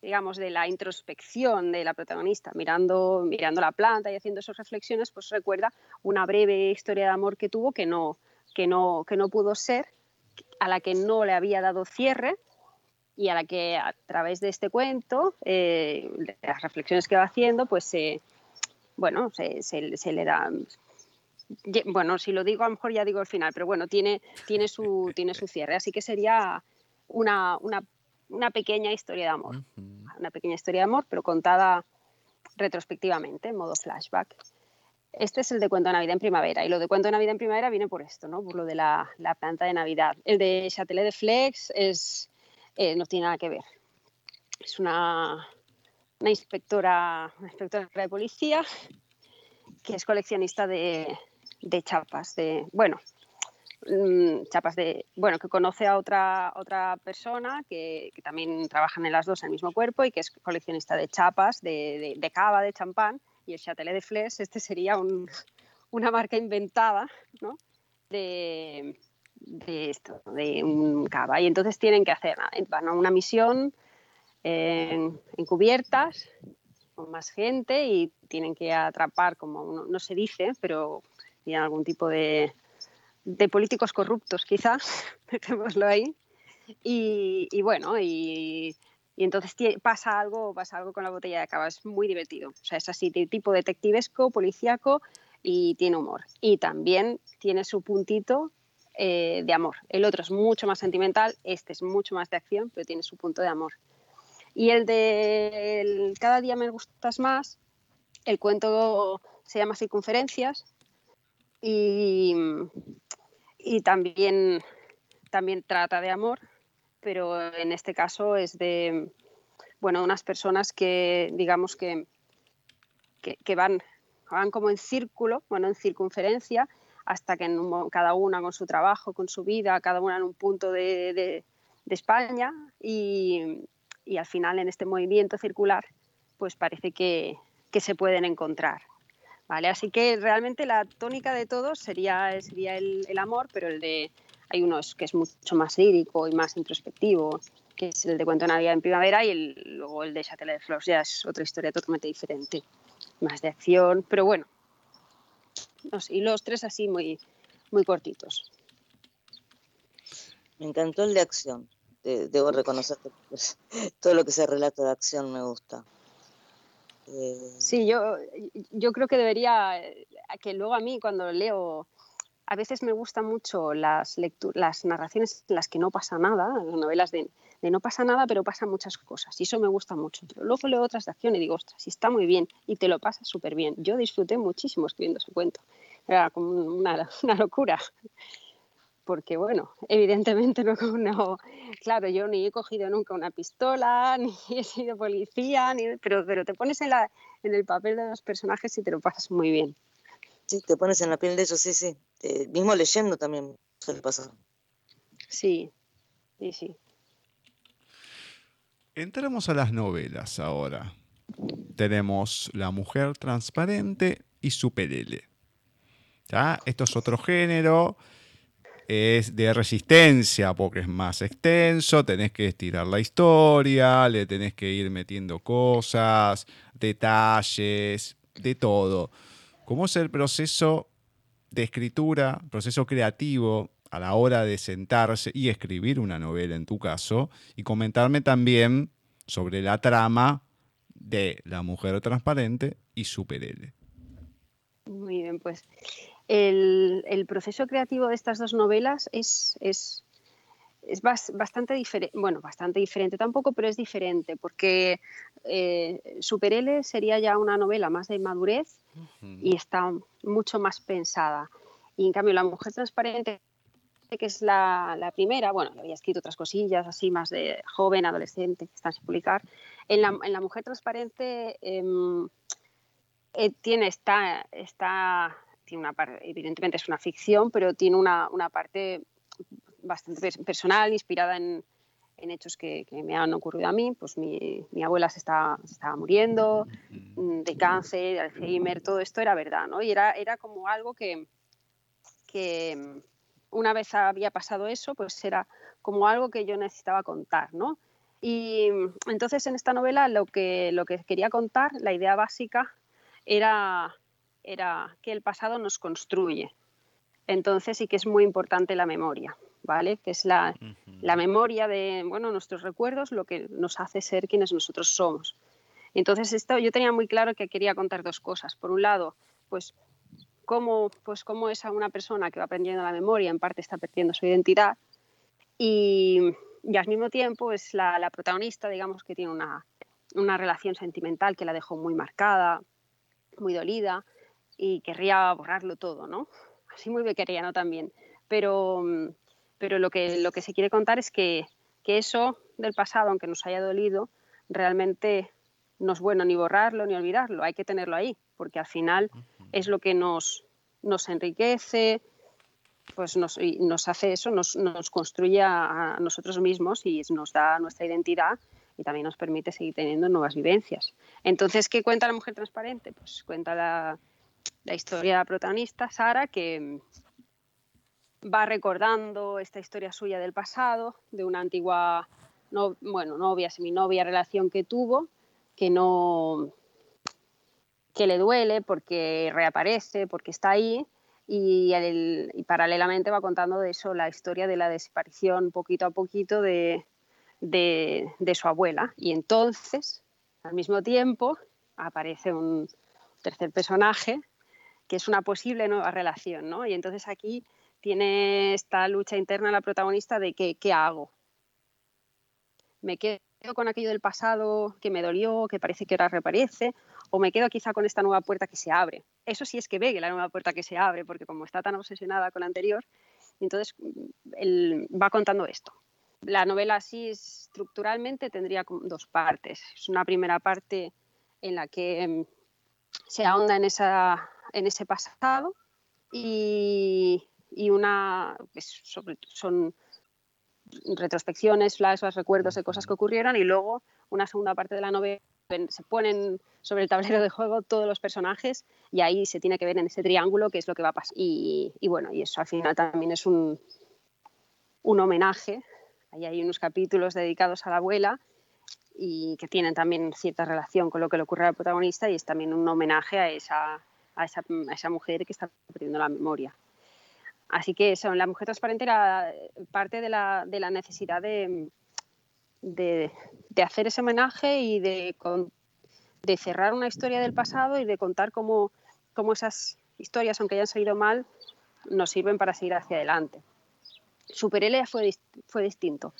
digamos, de la introspección de la protagonista, mirando, mirando la planta y haciendo esas reflexiones, pues recuerda una breve historia de amor que tuvo que no, que no, que no pudo ser, a la que no le había dado cierre y a la que a través de este cuento, eh, de las reflexiones que va haciendo, pues bueno, se, se, le da... Bueno, si lo digo, a lo mejor ya digo el final, pero bueno, tiene, tiene, su, tiene su cierre. Así que sería una, una una pequeña historia de amor. Una pequeña historia de amor, pero contada retrospectivamente, en modo flashback. Este es el de Cuento de Navidad en Primavera. Y lo de Cuento de Navidad en Primavera viene por esto, ¿no? por lo de la, la planta de Navidad. El de Châtelet de Flex es, eh, no tiene nada que ver. Es una, una, inspectora, una inspectora de policía que es coleccionista de, de chapas. De, bueno, Mm, chapas de, bueno, que conoce a otra, otra persona que, también trabajan en las dos en el mismo cuerpo y que es coleccionista de chapas, de, de, cava, de champán, y el Châtelet de Fles, este sería un, una marca inventada, ¿no? De, de esto, de un cava. Y entonces tienen que hacer, van a una misión en, cubiertas con más gente y tienen que atrapar, como no se dice, pero tienen algún tipo de, de políticos corruptos, quizás, [laughs] dejémoslo ahí. Y, bueno, y, entonces pasa algo, pasa algo con la botella de cava, es muy divertido. O sea, es así, de tipo detectivesco, policíaco y tiene humor. Y también tiene su puntito eh, de amor. El otro es mucho más sentimental, este es mucho más de acción, pero tiene su punto de amor. Y el de Cada día me gustas más, el cuento se llama Circunferencias y, y también, también trata de amor, pero en este caso es de, bueno, unas personas que, digamos que, que, van, van como en círculo, bueno, en circunferencia, hasta que cada una con su trabajo, con su vida, cada una en un punto de, de, España y, y, al final en este movimiento circular, pues parece que, que se pueden encontrar. ¿Vale? Así que realmente la tónica de todos sería, sería el, el, amor, pero el de hay uno que es mucho más lírico y más introspectivo, que es el de Cuento Navidad en Primavera, y el, luego el de Châtelet de Flores ya es otra historia totalmente diferente, más de acción, pero bueno, no sé, y los tres así muy, muy cortitos. Me encantó el de acción, debo reconocer que [laughs] todo lo que sea relato de acción me gusta. Sí, yo, yo creo que debería, eh, que luego a mí cuando leo, a veces me gustan mucho las, las narraciones en las que no pasa nada, las novelas de, de, no pasa nada, pero pasan muchas cosas, y eso me gusta mucho. Pero luego leo otras de acción y digo, ostras, sí está muy bien, y te lo pasas súper bien. Yo disfruté muchísimo escribiendo ese cuento, era como una, [laughs] una locura porque bueno, evidentemente [laughs] no, no, claro, yo ni he cogido nunca una pistola, [laughs] ni he sido policía, ni, pero, pero te pones en, la, en el papel de los personajes y te lo pasas muy bien. Sí, te pones en la piel de ellos, sí, sí. Eh, mismo leyendo también suele pasar. Sí, sí, sí. Entramos a las novelas ahora. Tenemos La Mujer Transparente y Super L. ¿Ya? Esto es otro género es de resistencia porque es más extenso, tenés que estirar la historia, le tenés que ir metiendo cosas, detalles, de todo. ¿Cómo es el proceso de escritura, proceso creativo a la hora de sentarse y escribir una novela en tu caso? Y comentarme también sobre la trama de La Mujer Transparente y Super L. Muy bien, pues el, proceso creativo de estas dos novelas es, es, es bastante diferente, bueno, bastante diferente tampoco, pero es diferente, porque eh, Super L sería ya una novela más de madurez y está mucho más pensada. Y en cambio, La Mujer Transparente, que es la, la primera, bueno, había escrito otras cosillas así más de joven, adolescente, que están sin publicar. En La, en la Mujer Transparente em, eh, tiene, está, está tiene una parte, evidentemente es una ficción, pero tiene una, una parte bastante personal, inspirada en, en hechos que, que, me han ocurrido a mí. Pues mi, mi abuela se, está, se, estaba muriendo mm, de cáncer, de Alzheimer, todo esto era verdad, ¿no? Y era, era como algo que, que mm, una vez había pasado eso, pues era como algo que yo necesitaba contar, ¿no? Y mm, entonces en esta novela lo que, lo que quería contar, la idea básica, era, era que el pasado nos construye. Entonces sí que es muy importante la memoria, ¿vale? Que es la, la memoria de bueno, nuestros recuerdos, lo que nos hace ser quienes nosotros somos. Entonces esto, yo tenía muy claro que quería contar dos cosas. Por un lado, pues cómo, pues cómo es a una persona que va aprendiendo la memoria, en parte está perdiendo su identidad, y, y al mismo tiempo es la, la, protagonista, digamos, que tiene una, una relación sentimental que la dejó muy marcada, muy dolida, y querría borrarlo todo, ¿no? Así muy bequeriano también. Pero, pero lo, que, lo que se quiere contar es que, que eso del pasado, aunque nos haya dolido, realmente no es bueno ni borrarlo ni olvidarlo, hay que tenerlo ahí, porque al final es lo que nos, nos enriquece, pues nos, nos hace eso, nos, nos construye a, a, nosotros mismos y nos da nuestra identidad y también nos permite seguir teniendo nuevas vivencias. Entonces, ¿qué cuenta la mujer transparente? Pues cuenta la, la historia protagonista, Sara, que va recordando esta historia suya del pasado, de una antigua no, bueno, novia, seminovia, relación que tuvo, que no que le duele porque reaparece, porque está ahí y, el, y, paralelamente va contando de eso la historia de la desaparición poquito a poquito de, de su abuela. Y entonces, al mismo tiempo, aparece un tercer personaje que es una posible nueva relación, ¿no? Y entonces aquí tiene esta lucha interna la protagonista de que, qué hago. Me quedo con aquello del pasado que me dolió, que parece que ahora reaparece, o me quedo quizá con esta nueva puerta que se abre. Eso sí es que ve la nueva puerta que se abre, porque como está tan obsesionada con la anterior, entonces él va contando esto. La novela así estructuralmente tendría dos partes. Es una primera parte en la que em, se ahonda en, esa, en ese pasado y, y una pues, sobre, son retrospecciones, flashbacks, recuerdos de cosas que ocurrieron y luego una segunda parte de la novela se ponen sobre el tablero de juego todos los personajes y ahí se tiene que ver en ese triángulo qué es lo que va a pasar. Y, y bueno, y eso al final también es un, un homenaje. Ahí hay unos capítulos dedicados a la abuela y que tienen también cierta relación con lo que le ocurre al protagonista y es también un homenaje a esa, a esa, mujer que está perdiendo la memoria. Así que eso, la mujer transparente era parte de la, necesidad de, hacer ese homenaje y de, cerrar una historia del pasado y de contar cómo, esas historias, aunque hayan salido mal, nos sirven para seguir hacia adelante. Super L fue, fue distinto.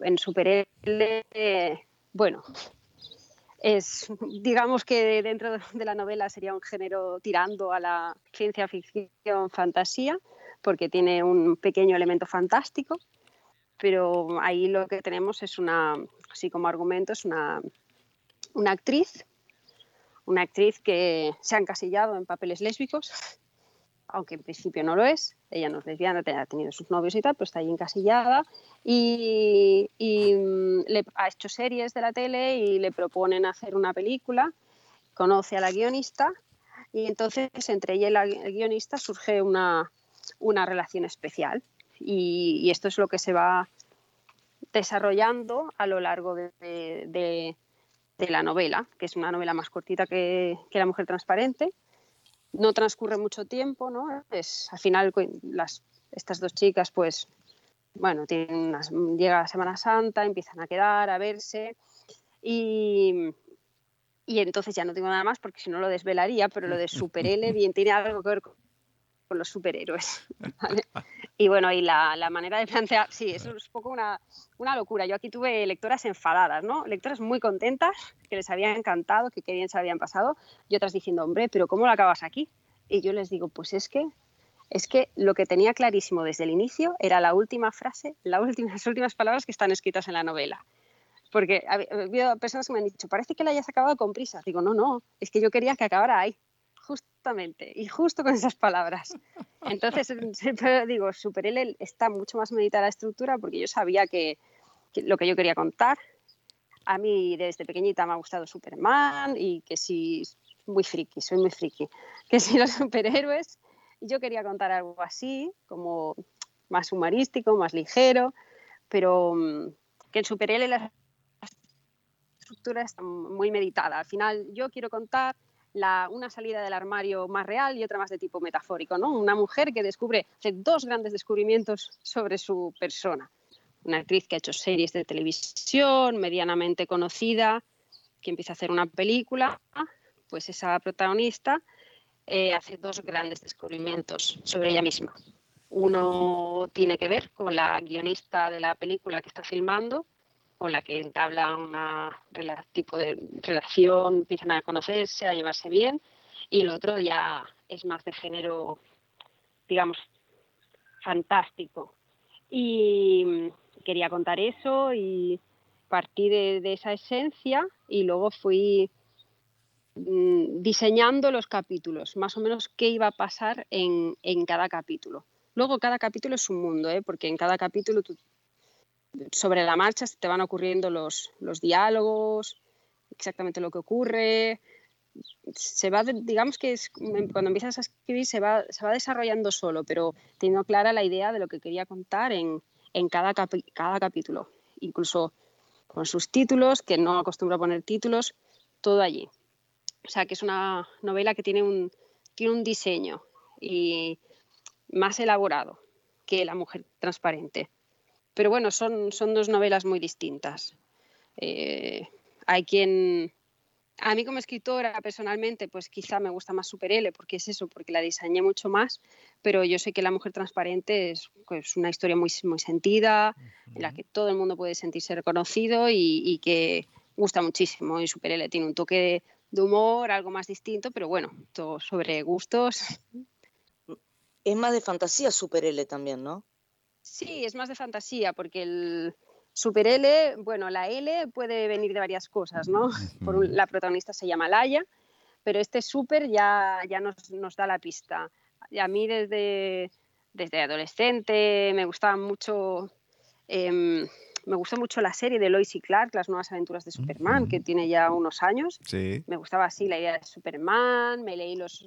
En Super L, bueno, es, digamos que dentro de la novela sería un género tirando a la ciencia ficción fantasía, porque tiene un pequeño elemento fantástico, pero ahí lo que tenemos es una, así como argumento, es una, una actriz, una actriz que se ha encasillado en papeles lésbicos, aunque en principio no lo es, ella no es lesbiana, ha tenido sus novios y tal, pero está ahí encasillada y, y le ha hecho series de la tele y le proponen hacer una película, conoce a la guionista y entonces entre ella y la guionista surge una, una relación especial. Y, y, esto es lo que se va desarrollando a lo largo de, de, de la novela, que es una novela más cortita que, que, La Mujer Transparente. No transcurre mucho tiempo, ¿no? Es, al final las, estas dos chicas, pues, bueno, tienen unas, llega la Semana Santa, empiezan a quedar, a verse y, y entonces ya no tengo nada más porque si no lo desvelaría, pero lo de [laughs] Super L bien tiene algo que ver con con los superhéroes. [laughs] Y bueno, y la, la, manera de plantear, sí, eso es un poco una, una, locura. Yo aquí tuve lectoras enfadadas, ¿no? Lectoras muy contentas, que les había encantado, que qué bien se habían pasado, y otras diciendo, hombre, pero ¿cómo lo acabas aquí? Y yo les digo, pues es que es que lo que tenía clarísimo desde el inicio era la última frase, las últimas palabras que están escritas en la novela. Porque ha habido personas que me han dicho, parece que la hayas acabado con prisa. Digo, no, no, es que yo quería que acabara ahí justamente, y justo con esas palabras. Entonces, [laughs] siempre digo, Super L está mucho más meditada la estructura porque yo sabía que, lo que yo quería contar. A mí desde pequeñita me ha gustado Superman y que si, muy friki, soy muy friki, [laughs] que si los superhéroes yo quería contar algo así, como más humorístico, más ligero, pero mm, que en Super L la estructura está muy meditada. Al final yo quiero contar una salida del armario más real y otra más de tipo metafórico, ¿no? Una mujer que descubre, hace dos grandes descubrimientos sobre su persona. Una actriz que ha hecho series de televisión, medianamente conocida, que empieza a hacer una película, pues esa protagonista eh, hace dos grandes descubrimientos sobre ella misma. Uno tiene que ver con la guionista de la película que está filmando, con la que entabla una tipo de relación, empiezan a conocerse, a llevarse bien, y el otro ya es más de género, digamos, fantástico. Y quería contar eso y partí de, esa esencia y luego fui mm, diseñando los capítulos, más o menos qué iba a pasar en, cada capítulo. Luego cada capítulo es un mundo, ¿eh? porque en cada capítulo sobre la marcha te van ocurriendo los, los diálogos, exactamente lo que ocurre. Se va, digamos que es, cuando empiezas a escribir se va, se va desarrollando solo, pero teniendo clara la idea de lo que quería contar en, en cada, cada capítulo. Incluso con sus títulos, que no acostumbro a poner títulos, todo allí. O sea, que es una novela que tiene un, tiene un diseño y más elaborado que La mujer transparente. Pero bueno, son, son dos novelas muy distintas. Eh, hay quien... A mí como escritora personalmente, pues quizá me gusta más Super L, porque es eso, porque la diseñé mucho más, pero yo sé que La Mujer Transparente es pues, una historia muy, muy sentida, en la que todo el mundo puede sentirse reconocido y, y que gusta muchísimo. Y Super L tiene un toque de, de humor, algo más distinto, pero bueno, todo sobre gustos es más de fantasía Super L también, ¿no? Sí, es más de fantasía, porque el Super L, bueno, la L puede venir de varias cosas, ¿no? [laughs] Por la protagonista se llama Laia, pero este Super ya, ya nos, nos da la pista. Y a mí desde, desde adolescente me gustaba mucho... Eh, me gustó mucho la serie de Lois y Clark, Las nuevas aventuras de Superman, que tiene ya unos años. Sí. Me gustaba así la idea de Superman, me leí los,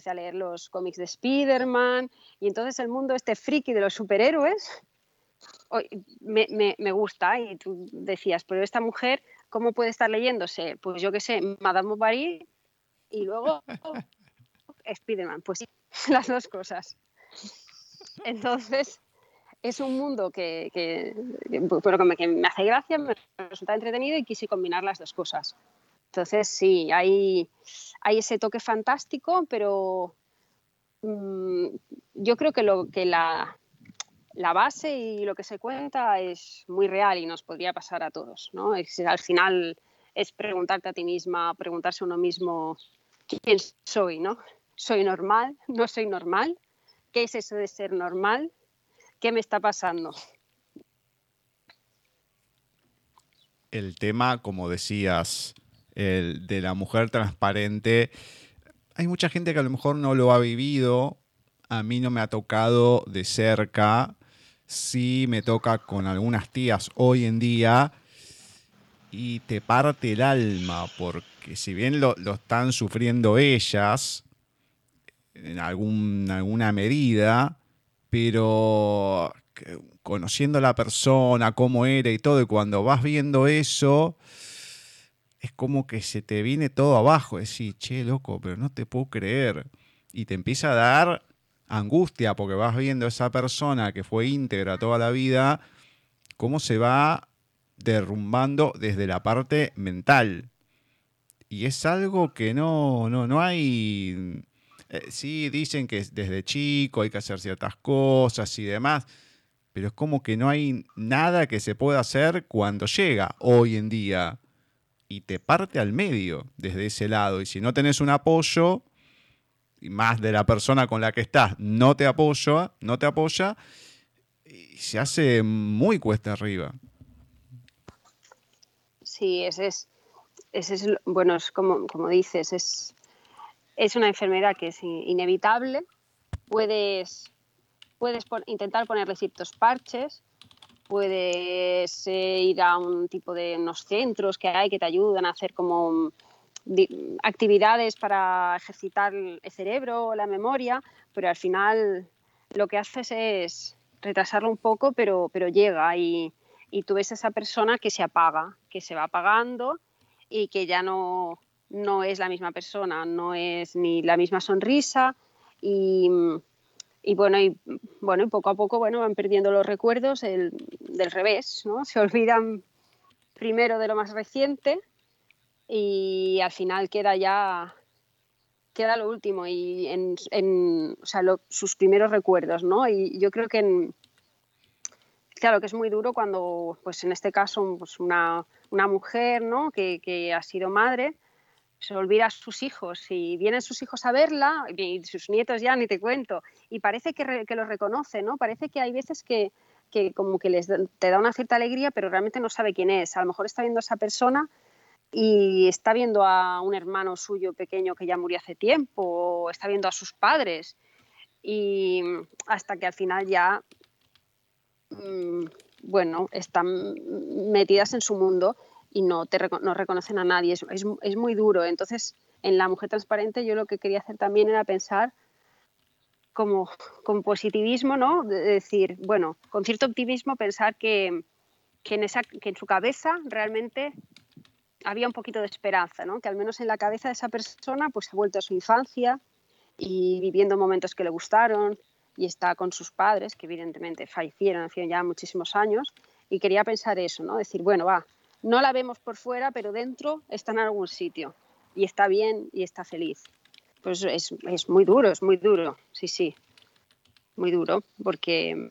empecé a leer los cómics de Spider-Man y entonces el mundo este friki de los superhéroes me, me, me, gusta y tú decías, pero esta mujer, ¿cómo puede estar leyéndose? Pues yo qué sé, Madame Bovary y luego [laughs] Spider-Man. Pues sí, [laughs] las dos cosas. Entonces, es un mundo que, que, que, que me hace gracia, me resulta entretenido y quise combinar las dos cosas. Entonces, sí, hay, ese toque fantástico, pero mmm, yo creo que, lo, que la, base y lo que se cuenta es muy real y nos podría pasar a todos. ¿no? Al final es preguntarte a ti misma, preguntarse a uno mismo quién soy, ¿no? ¿Soy normal? ¿No soy normal? ¿Qué es eso de ser normal? ¿Qué me está pasando? El tema, como decías, el de la mujer transparente. Hay mucha gente que a lo mejor no lo ha vivido. A mí no me ha tocado de cerca. Sí me toca con algunas tías hoy en día. Y te parte el alma, porque si bien lo, lo están sufriendo ellas, en algún, alguna medida, pero conociendo a la persona, cómo era y todo, y cuando vas viendo eso, es como que se te viene todo abajo. Decís, che, loco, pero no te puedo creer. Y te empieza a dar angustia porque vas viendo a esa persona que fue íntegra toda la vida, cómo se va derrumbando desde la parte mental. Y es algo que no, no, no hay... Eh, sí, dicen que desde chico hay que hacer ciertas cosas y demás, pero es como que no hay nada que se pueda hacer cuando llega hoy en día y te parte al medio desde ese lado. Y si no tenés un apoyo, y más de la persona con la que estás, no te apoya, no te apoya, y se hace muy cuesta arriba. Sí, ese es, ese es bueno, es como, como dices, es, es una enfermedad que es inevitable. Puedes, puedes intentar ponerle ciertos parches, puedes eh, ir a un tipo de unos centros que hay que te ayudan a hacer como actividades para ejercitar el cerebro, la memoria, pero al final lo que haces es retrasarlo un poco, pero, pero llega y, y tú ves a esa persona que se apaga, que se va apagando y que ya no, no es la misma persona, no es ni la misma sonrisa y, y bueno, y bueno, poco a poco bueno, van perdiendo los recuerdos del revés, ¿no? [laughs] Se olvidan primero de lo más reciente y al final queda ya queda lo último y en, en o sea, sus primeros recuerdos, ¿no? Y yo creo que claro que es muy duro cuando, pues en este caso, pues una, una mujer, ¿no? Que, que, ha sido madre, se olvida a sus hijos y vienen sus hijos a verla y sus nietos ya ni te cuento y parece que, los reconoce, ¿no? Parece que hay veces que, que como que les te da una cierta alegría, pero realmente no sabe quién es. A lo mejor está viendo a esa persona y está viendo a un hermano suyo pequeño que ya murió hace tiempo, o está viendo a sus padres, y hasta que al final ya, mm, bueno, están metidas en su mundo y no, te, no reconocen a nadie. Es, es, muy duro. Entonces, en La Mujer Transparente yo lo que quería hacer también era pensar como con positivismo, ¿no? De decir, bueno, con cierto optimismo pensar que, que, en, esa, que en su cabeza realmente había un poquito de esperanza, ¿no? que al menos en la cabeza de esa persona pues ha vuelto a su infancia y viviendo momentos que le gustaron y está con sus padres, que evidentemente fallecieron hace ya muchísimos años, y quería pensar eso, ¿no? decir, bueno, va, no la vemos por fuera, pero dentro está en algún sitio y está bien y está feliz. Pues es, es muy duro, es muy duro, sí, sí, muy duro, porque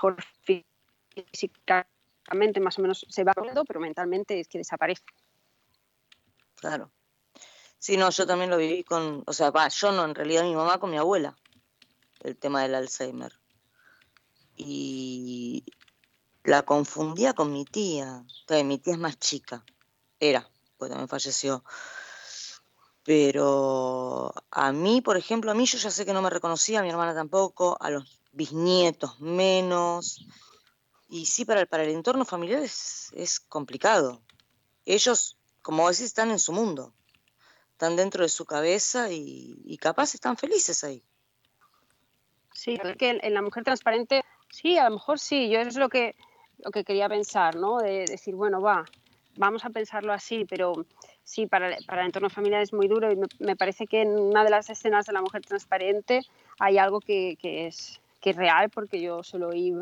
por física más o menos se va pero mentalmente es que desaparece. Claro. Sí, no, yo también lo viví con, o sea, va, yo no, en realidad mi mamá con mi abuela, el tema del Alzheimer. Y la confundía con mi tía. mi tía es más chica, era, pues también falleció. Pero a mí, por ejemplo, a mí yo ya sé que no me reconocía, a mi hermana tampoco, a los bisnietos menos. Y sí, para el, para el entorno familiar es, es complicado. Ellos, como decís, están en su mundo, están dentro de su cabeza y, capaz están felices ahí. Sí, porque en la mujer transparente, sí, a lo mejor sí, yo es lo que, lo que quería pensar, ¿no? De decir, bueno, va, vamos a pensarlo así, pero sí, para, para el entorno familiar es muy duro y me, parece que en una de las escenas de la mujer transparente hay algo que, que es, que es real, porque yo se lo oí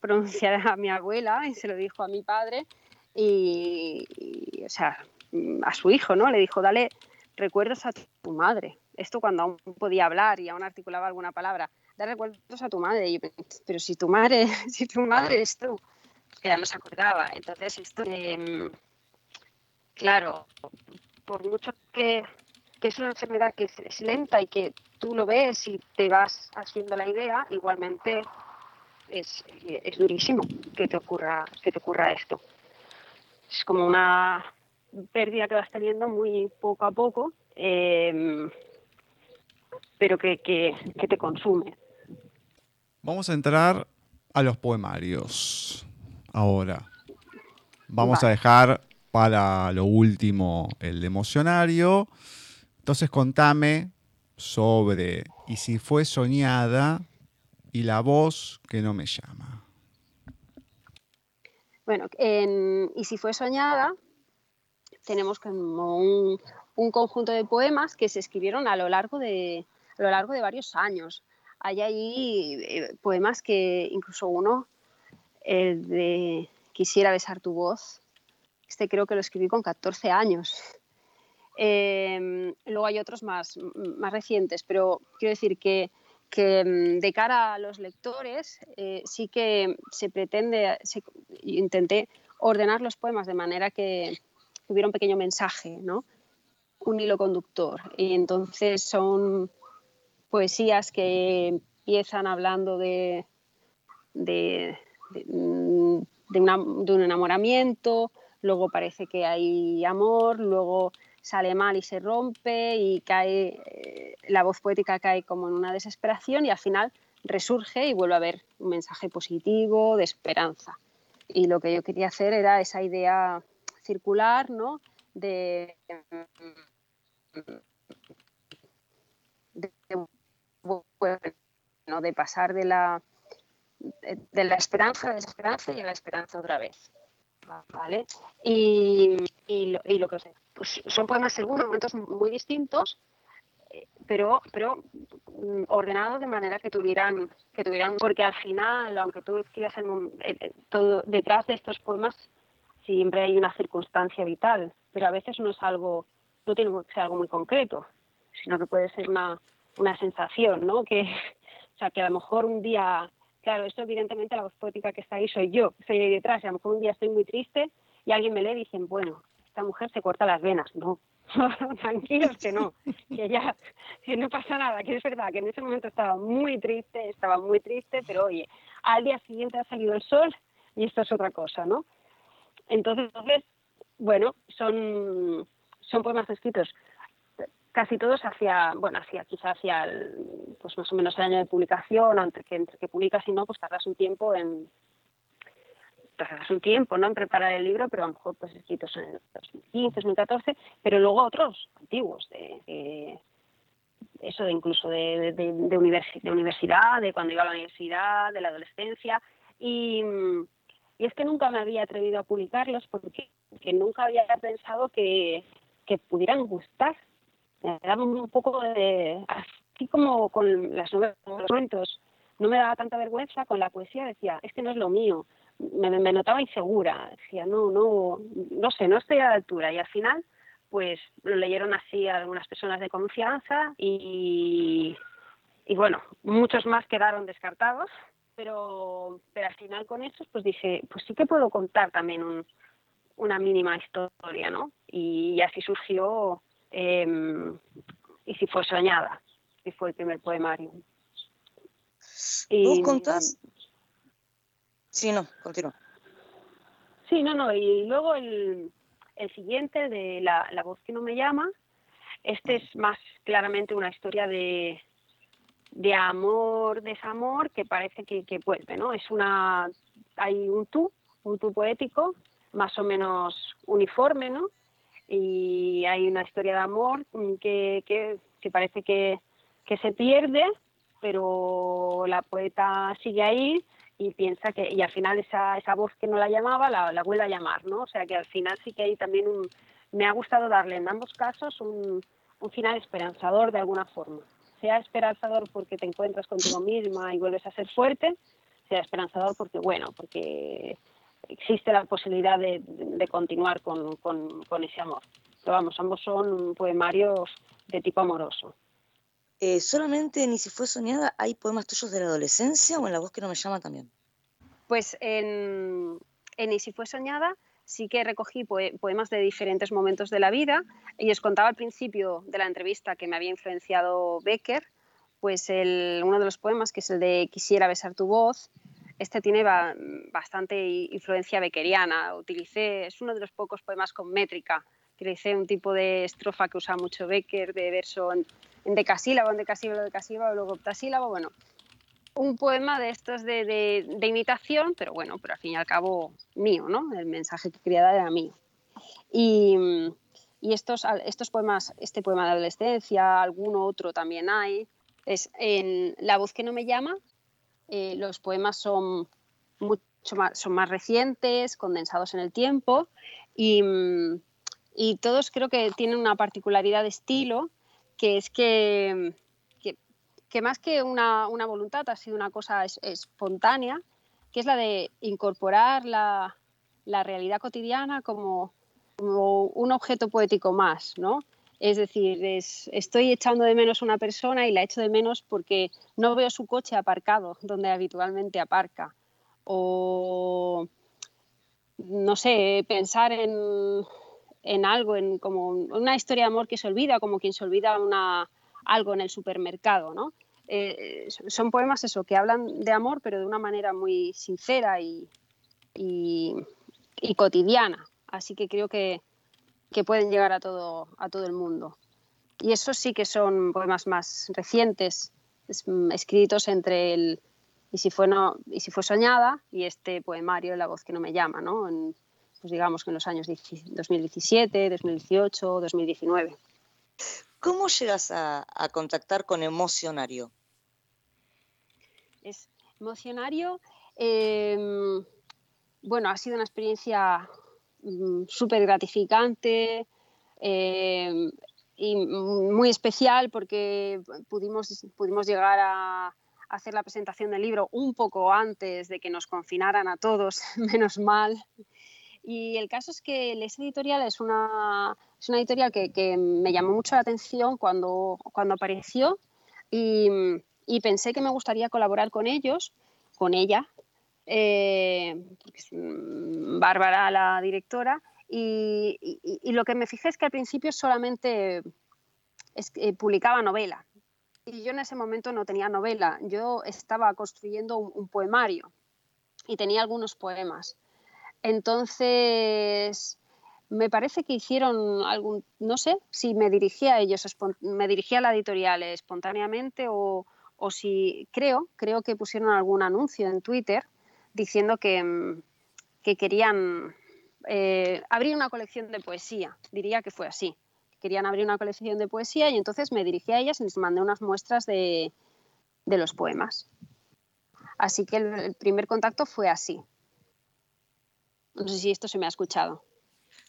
pronunciar a mi abuela y se lo dijo a mi padre y, o sea, a su hijo, ¿no? Le dijo, dale recuerdos a tu madre. Esto cuando aún podía hablar y aún articulaba alguna palabra. Dale recuerdos a tu madre. Y pero si tu madre, [laughs] si tu madre es tú, que ya no se acordaba. Entonces, esto, eh, claro, por mucho que, que es una enfermedad que es lenta y que tú lo ves y te vas haciendo la idea, igualmente es, es durísimo que te ocurra que te ocurra esto. Es como una pérdida que vas teniendo muy poco a poco, em, pero que, que, que, te consume. Vamos a entrar a los poemarios ahora. Vamos a dejar para lo último el emocionario. Entonces contame sobre Y si fue soñada, y la voz que no me llama. Bueno, y si fue soñada, tenemos como un, conjunto de poemas que se escribieron a lo largo de, a lo largo de varios años. Hay ahí eh, poemas que incluso uno, el de Quisiera besar tu voz, este creo que lo escribí con 14 años. Em, luego hay otros más, más recientes, pero quiero decir que que mm, de cara a los lectores eh, sí que se pretende, intenté ordenar los poemas de manera que hubiera un pequeño mensaje, ¿no? un hilo conductor. Y entonces son poesías que empiezan hablando de, mm, de un enamoramiento, luego parece que hay amor, luego sale mal y se rompe y cae, eh, la voz poética cae como en una desesperación y al final resurge y vuelve a haber un mensaje positivo, de esperanza. Y lo que yo quería hacer era esa idea circular, ¿no? de, de, pasar de la, de la esperanza la desesperanza y a la esperanza otra vez. ¿Vale? Y, y, lo, y lo que pues son poemas según momentos muy distintos, eh, pero, pero mm, ordenados de manera que tuvieran, que tuvieran, porque al final, aunque tú escribas todo detrás de estos poemas, siempre hay una circunstancia vital, pero a veces no es algo, no tiene que ser algo muy concreto, sino que puede ser una, una sensación, ¿no? Que, [laughs] o sea, que a lo mejor un día, claro, esto evidentemente la voz poética que está ahí soy yo, soy ahí detrás, y a lo mejor un día estoy muy triste y alguien me lee y dicen, bueno, esta mujer se corta las venas, no, [laughs] tranquilos que no, que ya, que no pasa nada, que es verdad que en ese momento estaba muy triste, estaba muy triste, pero oye, al día siguiente ha salido el sol y esto es otra cosa, ¿no? Entonces, entonces bueno, son, son poemas escritos casi todos hacia, bueno, hacia quizás hacia el, pues más o menos el año de publicación, entre que, entre que publicas y no, pues tardas un tiempo en tardas un tiempo ¿no? en preparar el libro, pero a lo mejor pues escritos en 2015, 2014, pero luego otros antiguos, de, eso de incluso de, de, de, universidad, de cuando iba a la universidad, de la adolescencia, y, y, es que nunca me había atrevido a publicarlos porque que nunca había pensado que, que pudieran gustar me daba un poco de, así como con las novelas, los cuentos, no me daba tanta vergüenza, con la poesía decía, es que no es lo mío, me, notaba insegura, decía, no, no, no sé, no estoy a la altura y al final pues lo leyeron así algunas personas de confianza y, y bueno, muchos más quedaron descartados, pero, pero al final con eso pues dije, pues sí que puedo contar también un, una mínima historia, ¿no? Y así surgió eh, y si fue soñada, que fue el primer poemario. Y, ¿Vos contás? Sí, no, continúa. Sí, no, no, y luego el, el siguiente de la, la voz que no me llama, este es más claramente una historia de, de amor, desamor, que parece que, que, vuelve, ¿no? Es una, hay un tú, un tú poético, más o menos uniforme, ¿no? Y hay una historia de amor que, que, que parece que, que, se pierde, pero la poeta sigue ahí y piensa que, y al final esa, esa voz que no la llamaba la, vuelve a llamar, ¿no? O sea que al final sí que hay también un, me ha gustado darle en ambos casos un, un final esperanzador de alguna forma. Sea esperanzador porque te encuentras contigo misma y vuelves a ser fuerte, sea esperanzador porque, bueno, porque existe la posibilidad de, de continuar con, con, con, ese amor. Pero vamos, ambos son poemarios de tipo amoroso. Eh, ¿Solamente Ni si fue soñada hay poemas tuyos de la adolescencia o en La voz que no me llama también? Pues en, en Ni si fue soñada sí que recogí poemas de diferentes momentos de la vida y os contaba al principio de la entrevista que me había influenciado Becker, pues el, uno de los poemas, que es el de Quisiera besar tu voz, este tiene bastante influencia beckeriana. Utilicé, es uno de los pocos poemas con métrica. Utilicé un tipo de estrofa que usa mucho Becker, de verso en, en decasílabo, en decasílabo, decasílabo, luego octasílabo. Bueno, un poema de estos de, imitación, pero bueno, pero al fin y al cabo mío, ¿no? El mensaje que quería dar era mío. Y, y estos, estos poemas, este poema de adolescencia, alguno otro también hay, es en La voz que no me llama, eh, los poemas son mucho más, son más recientes, condensados en el tiempo y, y, todos creo que tienen una particularidad de estilo que es que, que, que más que una, una, voluntad ha sido una cosa es, espontánea, que es la de incorporar la, la realidad cotidiana como, como, un objeto poético más, ¿no? Es decir, es, estoy echando de menos una persona y la echo de menos porque no veo su coche aparcado donde habitualmente aparca. O, no sé, pensar en, en algo, en como una historia de amor que se olvida, como quien se olvida una, algo en el supermercado, ¿no? Eh, son poemas eso, que hablan de amor, pero de una manera muy sincera y, y cotidiana. Así que creo que, que pueden llegar a todo, a todo el mundo. Y esos sí que son poemas más recientes, mm, escritos entre el y si fue no y si fue soñada y este poemario La voz que no me llama, ¿no? En, pues digamos que en los años 2017, 2018, 2019. ¿Cómo llegas a, contactar con Emocionario? Es Emocionario, em, bueno, ha sido una experiencia mm, súper gratificante em, y muy especial porque pudimos, pudimos llegar a, hacer la presentación del libro un poco antes de que nos confinaran a todos, [laughs] menos mal. Y el caso es que Les Editorial es una, es una editorial que, me llamó mucho la atención cuando, cuando apareció y, pensé que me gustaría colaborar con ellos, con ella, eh, Bárbara, la directora, y, lo que me fijé es que al principio solamente es, eh, publicaba novela. Y yo en ese momento no tenía novela, yo estaba construyendo un poemario y tenía algunos poemas. Entonces, me parece que hicieron algún, no sé si me dirigía a ellos, me dirigía a la editorial espontáneamente o, si creo, creo que pusieron algún anuncio en Twitter diciendo que, querían eh, abrir una colección de poesía, diría que fue así. Querían abrir una colección de poesía y entonces me dirigí a ellas y les mandé unas muestras de, los poemas. Así que el primer contacto fue así. No sé si esto se me ha escuchado.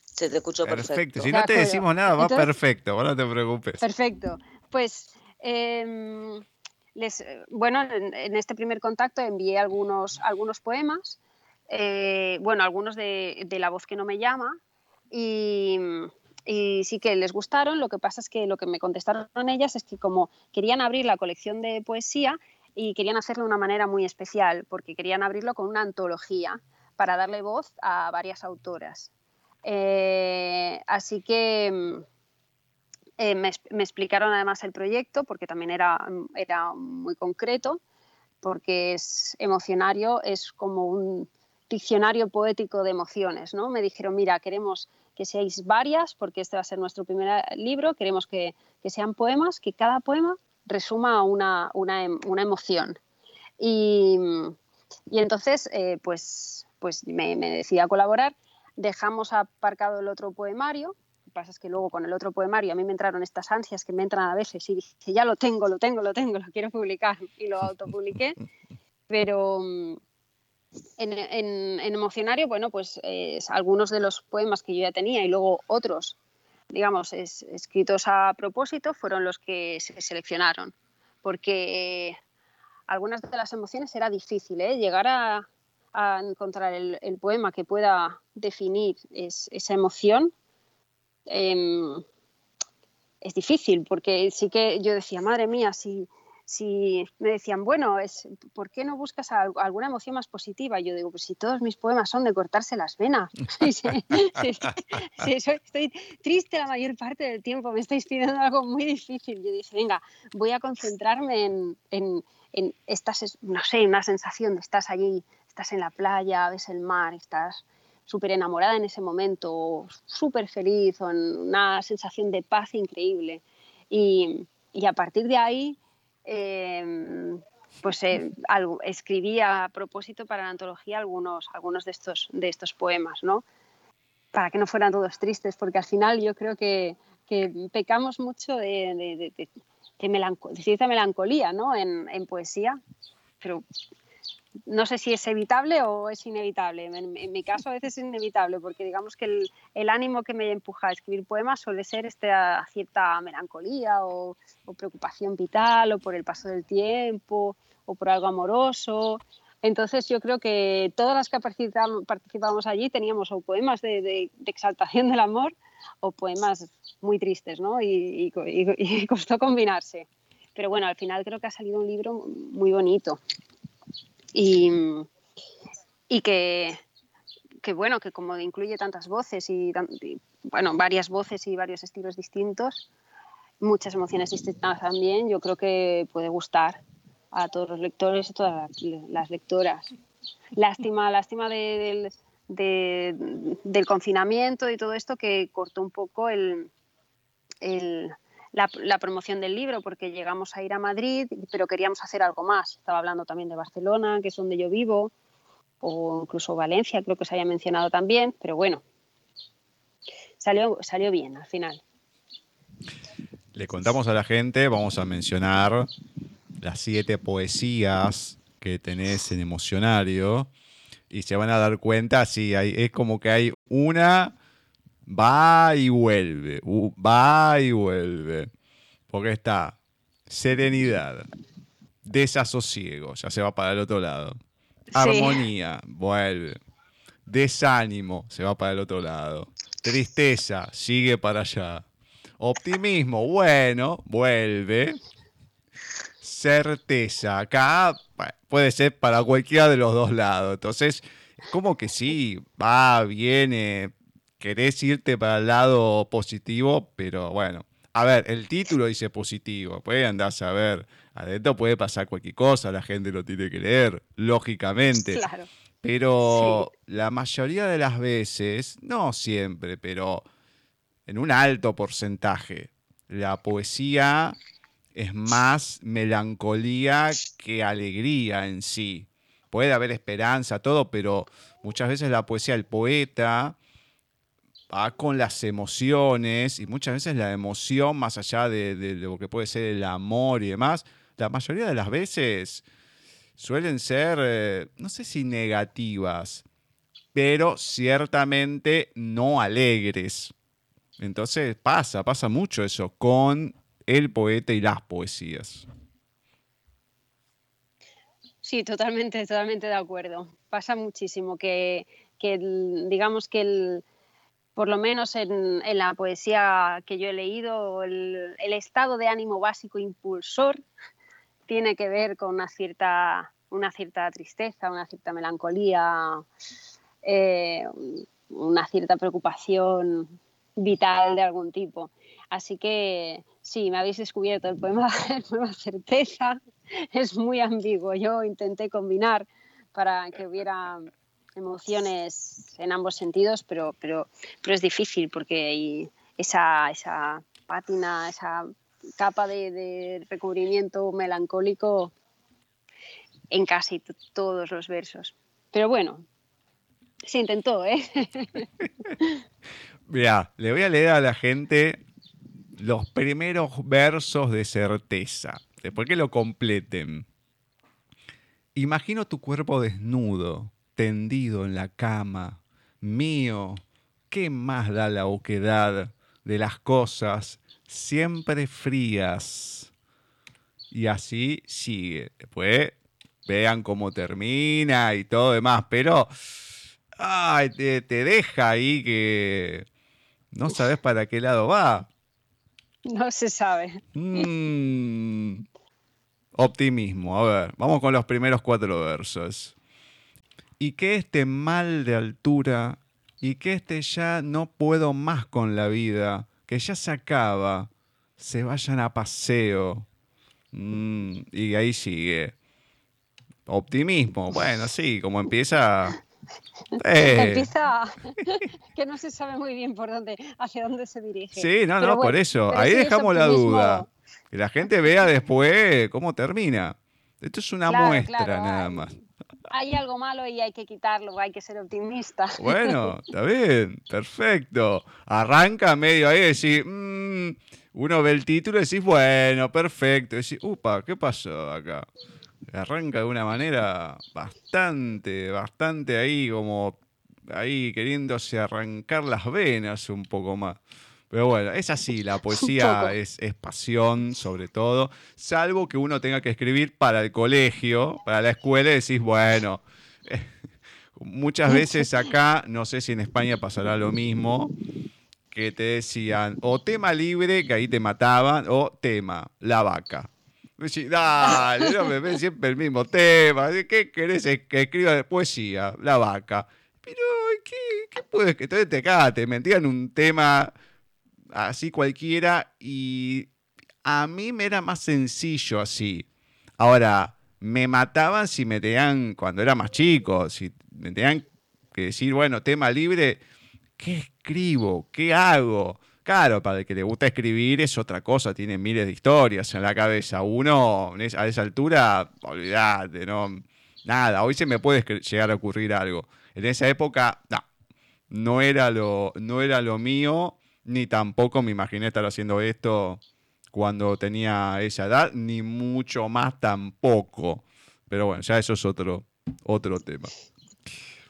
Se te escuchó perfecto. Perfecto. Si no te decimos nada, va perfecto. no te preocupes. Perfecto. Pues, em, les, bueno, en, este primer contacto envié algunos, algunos poemas. Eh, bueno, algunos de, La voz que no me llama. Y, y sí que les gustaron. Lo que pasa es que lo que me contestaron ellas es que como querían abrir la colección de poesía y querían hacerlo de una manera muy especial, porque querían abrirlo con una antología para darle voz a varias autoras. Eh, así que mm, eh, me, explicaron además el proyecto, porque también era, era muy concreto, porque es emocionario, es como un diccionario poético de emociones. ¿no? Me dijeron, mira, queremos que seáis varias, porque este va a ser nuestro primer libro, queremos que, sean poemas, que cada poema resuma una, una, emoción. Y, y entonces, eh, pues pues me, me decidí a colaborar. Dejamos aparcado el otro poemario. Pasa es que luego con el otro poemario a mí me entraron estas ansias que me entran a veces y dije, ya lo tengo, lo tengo, lo tengo, lo quiero publicar y lo autopubliqué. [laughs] Pero mm, en, en, Emocionario, bueno, pues algunos de los poemas que yo ya tenía y luego otros, digamos, escritos a propósito, fueron los que se seleccionaron. Porque algunas de las emociones era difícil, ¿eh? Llegar a, a encontrar el, poema que pueda definir esa emoción, em, es difícil, porque sí que yo decía, madre mía, si, si me decían, bueno, es, ¿por qué no buscas alguna emoción más positiva? Yo digo, pues si todos mis poemas son de cortarse las venas. [laughs] estoy triste la mayor parte del tiempo, me estáis pidiendo algo muy difícil. Yo dije, venga, voy a concentrarme en, en, en no sé, una sensación de estás allí estás en la playa, ves el mar, estás súper enamorada en ese momento, súper feliz, o en una sensación de paz increíble. Y, y a partir de ahí, em, pues eh, escribí a propósito para la antología algunos, algunos de, estos, de estos poemas, ¿no? Para que no fueran todos tristes, porque al final yo creo que, que pecamos mucho de, de cierta melancolía ¿no? en, en poesía, pero no sé si es evitable o es inevitable. En, mi caso a veces es inevitable porque digamos que el, ánimo que me empuja a escribir poemas suele ser esta cierta melancolía o, preocupación vital o por el paso del tiempo o por algo amoroso. Entonces yo creo que todas las que participamos, allí teníamos o poemas de, exaltación del amor o poemas muy tristes, ¿no? y costó combinarse. Pero bueno, al final creo que ha salido un libro muy bonito y, y que, que, bueno, que como incluye tantas voces y, bueno, varias voces y varios estilos distintos, muchas emociones distintas también, yo creo que puede gustar a todos los lectores y todas las lectoras. Lástima, lástima del, del confinamiento y todo esto que cortó un poco el, la, promoción del libro porque llegamos a ir a Madrid, pero queríamos hacer algo más. Estaba hablando también de Barcelona, que es donde yo vivo, o incluso Valencia, creo que se haya mencionado también, pero bueno, salió, salió bien al final. Le contamos a la gente, vamos a mencionar las siete poesías que tenés en emocionario y se van a dar cuenta, sí, hay, es como que hay una va y vuelve, va y vuelve, porque está serenidad, desasosiego, ya se va para el otro lado, armonía, vuelve, desánimo, se va para el otro lado, tristeza, sigue para allá, optimismo, bueno, vuelve, certeza. Acá puede ser para cualquiera de los dos lados. Entonces, como que sí, va, viene, querés irte para el lado positivo, pero bueno. A ver, el título dice positivo, puede andar a ver. Adentro puede pasar cualquier cosa, la gente lo tiene que leer, lógicamente. Claro. Pero la mayoría de las veces, no siempre, pero en un alto porcentaje, la poesía es más melancolía que alegría en sí. Puede haber esperanza, todo, pero muchas veces la poesía, el poeta va con las emociones y muchas veces la emoción, más allá de, lo que puede ser el amor y demás, la mayoría de las veces suelen ser, eh, no sé si negativas, pero ciertamente no alegres. Entonces pasa, pasa mucho eso con el poeta y las poesías. Sí, totalmente, totalmente de acuerdo. Pasa muchísimo que, digamos que el, por lo menos en, la poesía que yo he leído, el, estado de ánimo básico impulsor tiene que ver con una cierta, una cierta tristeza, una cierta melancolía, eh, una cierta preocupación vital de algún tipo. Así que sí, me habéis descubierto el poema, [laughs] el poema Certeza. Es muy ambiguo. Yo intenté combinar para que hubiera emociones en ambos sentidos, pero, pero, pero es difícil porque hay esa, esa pátina, esa capa de, recubrimiento melancólico en casi todos los versos. Pero bueno, se intentó, ¿eh? [laughs] Mira, le voy a leer a la gente los primeros versos de certeza, después que lo completen. Imagino tu cuerpo desnudo, tendido en la cama, mío, ¿qué más da la oquedad de las cosas siempre frías? Y así sigue. Después vean cómo termina y todo demás, pero ay, te, te deja ahí que no sabes para qué lado va. No se sabe. Mm. optimismo. A ver, vamos con los primeros cuatro versos. Y que este mal de altura, y que este ya no puedo más con la vida, que ya se acaba, se vayan a paseo. Mm, y ahí sigue. Optimismo. Bueno, sí, como empieza [laughs] eh. Empieza [laughs] que no se sabe muy bien por dónde, hacia dónde se dirige. Sí, no, no, por eso. Ahí dejamos la duda. Que la gente vea después cómo termina. Esto es una muestra nada más. Hay algo malo y hay que quitarlo, hay que ser optimista. [laughs] Bueno, está bien, perfecto. Arranca medio ahí y decís, mm", uno ve el título y decís, bueno, perfecto. Y decís, upa, ¿qué pasó acá? arranca de una manera bastante, bastante ahí como ahí queriéndose arrancar las venas un poco más. Pero bueno, es así, la [laughs] poesía es, es, pasión sobre todo, salvo que uno tenga que escribir para el colegio, para la escuela, y decís, bueno, [laughs] muchas veces acá, no sé si en España pasará lo mismo, que te decían o tema libre, que ahí te mataban, o tema, la vaca. Dale, no me ven siempre el mismo tema. ¿Qué querés que escriba de poesía? La vaca. Pero, ¿qué, qué puedes que entonces te acá te metían un tema así cualquiera y a mí me era más sencillo así. Ahora, me mataban si me tenían, cuando era más chico, si me tenían que decir, bueno, tema libre, ¿qué escribo? ¿Qué hago? Claro, para el que le gusta escribir es otra cosa, tiene miles de historias en la cabeza. Uno, a esa altura, olvídate, ¿no? nada, hoy se me puede llegar a ocurrir algo. En esa época, no, no era lo, no era lo mío, ni tampoco me imaginé estar haciendo esto cuando tenía esa edad, ni mucho más tampoco. Pero bueno, ya eso es otro, otro tema.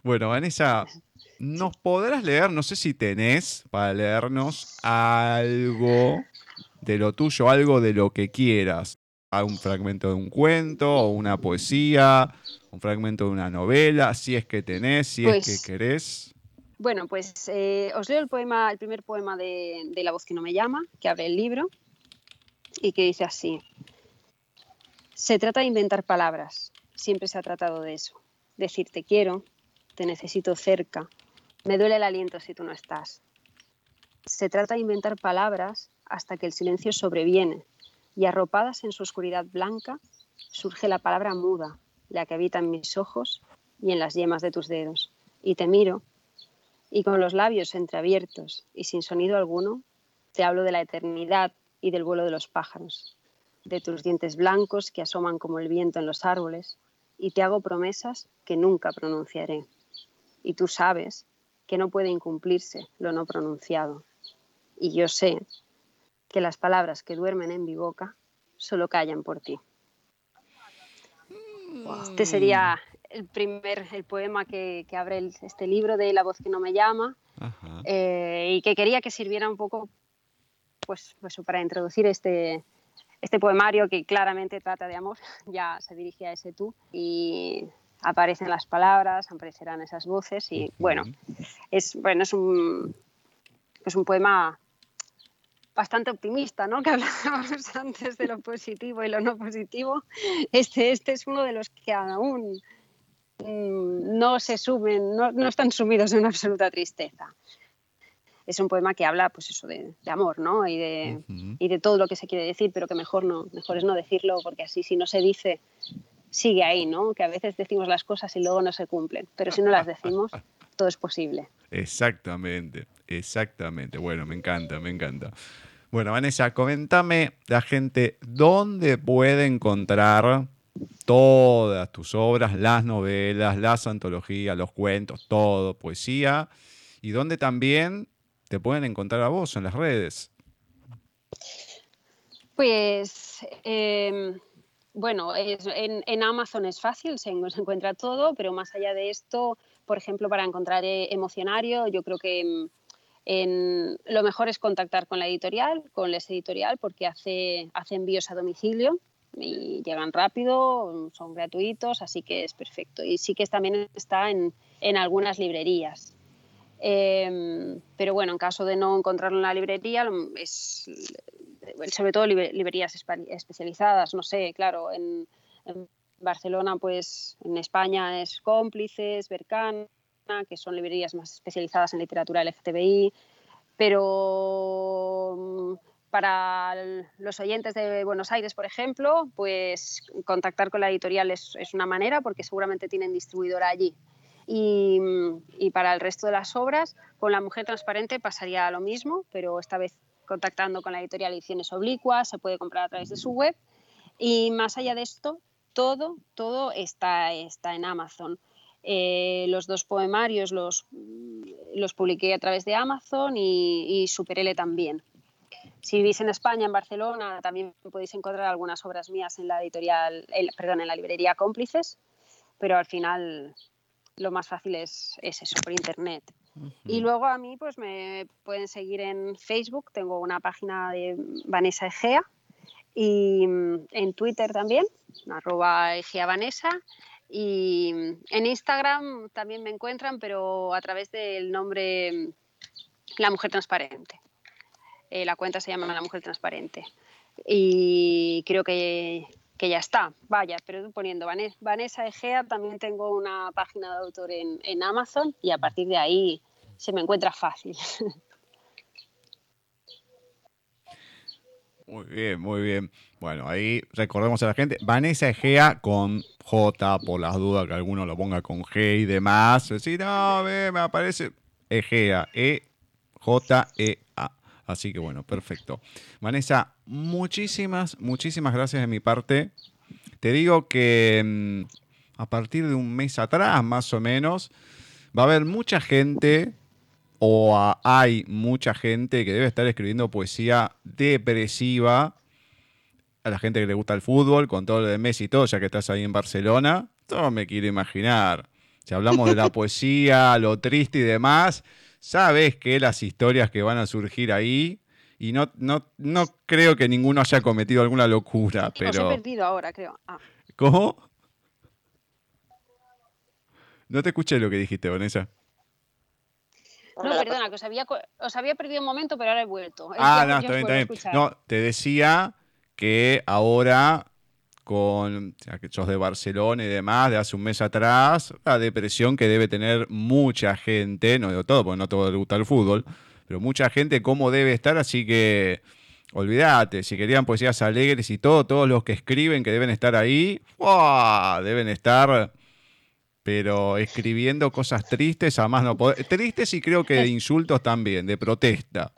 Bueno, Vanessa, ¿nos podrás leer? No sé si tenés para leernos algo de lo tuyo, algo de lo que quieras. Un fragmento de un cuento o una poesía, un fragmento de una novela, si es que tenés, si es que Pues- querés. Bueno, pues eh, os leo el poema, el primer poema de, de La voz que no me llama, que abre el libro y que dice así. Se trata de inventar palabras, siempre se ha tratado de eso. Decir te quiero, te necesito cerca, me duele el aliento si tú no estás. Se trata de inventar palabras hasta que el silencio sobreviene y arropadas en su oscuridad blanca surge la palabra muda, la que habita en mis ojos y en las yemas de tus dedos. Y te miro y con los labios entreabiertos y sin sonido alguno, te hablo de la eternidad y del vuelo de los pájaros, de tus dientes blancos que asoman como el viento en los árboles, y te hago promesas que nunca pronunciaré. Y tú sabes que no puede incumplirse lo no pronunciado. Y yo sé que las palabras que duermen en mi boca solo callan por ti. Este sería el primer el poema que, que abre el- este libro de La voz que no me llama eh, y que quería que sirviera un poco pues, pues para introducir este, este poemario que claramente trata de amor, [laughs] ya se dirige a ese tú y aparecen las palabras, aparecerán esas voces y bueno, es, bueno, es un, es un poema bastante optimista, ¿no? [laughs] Que hablábamos antes de lo positivo y lo no positivo. Este, este es uno de los que aún no se sumen, no, no están sumidos en una absoluta tristeza. Es un poema que habla, pues eso, de, de amor, ¿no? Y de, y de todo lo que se quiere decir, pero que mejor no, mejor es no decirlo, porque así si no se dice, sigue ahí, ¿no? Que a veces decimos las cosas y luego no se cumplen, pero si no las decimos, [laughs] todo es posible. Exactamente, exactamente. Bueno, me encanta, me encanta. Bueno, Vanessa, coméntame la gente dónde puede encontrar todas tus obras, las novelas, las antologías, los cuentos, todo, poesía, y dónde también te pueden encontrar a vos en las redes. Pues eh, bueno, en, en Amazon es fácil, se, en- se encuentra todo, pero más allá de esto, por ejemplo, para encontrar eh, emocionario, yo creo que mm, en- lo mejor es contactar con la editorial, con Les Editorial, porque hace, hace envíos a domicilio y llegan rápido, son gratuitos, así que es perfecto. Y sí que también está en, en algunas librerías. Em, pero bueno, en caso de no encontrarlo en la librería, es sobre todo libre- librerías especializadas, no sé, claro, en, en Barcelona, pues en España es Cómplices, Bercana, que son librerías más especializadas en literatura LGTBI, pero para los oyentes de Buenos Aires, por ejemplo, pues contactar con la editorial es, es una manera porque seguramente tienen distribuidora allí. Y, y para el resto de las obras, con La Mujer Transparente pasaría lo mismo, pero esta vez contactando con la editorial Ediciones Oblicuas, se puede comprar a través de su web. Y más allá de esto, todo, todo está, está en Amazon. Eh, los dos poemarios los, los publiqué a través de Amazon y, y Superele también. Si vivís en España, en Barcelona, también podéis encontrar algunas obras mías en la editorial, el- perdón, en la librería Cómplices, pero al final lo más fácil es, es eso, por internet. Y luego a mí pues me pueden seguir en Facebook, tengo una página de Vanessa Egea y mm, en Twitter también, arroba Egea Vanessa. Y mm, en Instagram también me encuentran, pero a través del nombre mm, La Mujer Transparente. Eh, la cuenta se llama La Mujer Transparente. Y creo que, que ya está. Vaya, pero poniendo Vane- Vanessa Egea, también tengo una página de autor en, en Amazon y a partir de ahí se me encuentra fácil. Muy bien, muy bien. Bueno, ahí recordemos a la gente, Vanessa Egea con J, por las dudas que alguno lo ponga con G y demás. Decir, no, ve, me aparece Egea, E-J-E-A. Así que bueno, perfecto. Vanessa, muchísimas, muchísimas gracias de mi parte. Te digo que mm, a partir de un mes atrás, más o menos, va a haber mucha gente, o a- hay mucha gente que debe estar escribiendo poesía depresiva. A la gente que le gusta el fútbol, con todo lo de Messi y todo, ya que estás ahí en Barcelona, todo me quiero imaginar. Si hablamos de la [laughs] poesía, lo triste y demás, sabes que las historias que van a surgir ahí, y no, no, no creo que ninguno haya cometido alguna locura, Os he pero... perdido ahora, creo. Ah. ¿Cómo? No te escuché lo que dijiste, Vanessa. No, perdona, que os había, co- os había perdido un momento, pero ahora he vuelto. Es Ah, no, está bien, está bien. No, te decía que ahora con ya que sos de Barcelona y demás, de hace un mes atrás, la depresión que debe tener mucha gente, no digo todo, porque no todo le gusta el fútbol, pero mucha gente cómo debe estar, así que olvídate, si querían poesías alegres y todo, todos los que escriben que deben estar ahí, ¡fua! deben estar pero escribiendo cosas tristes, a más no poder. Tristes y creo que de insultos también, de protesta.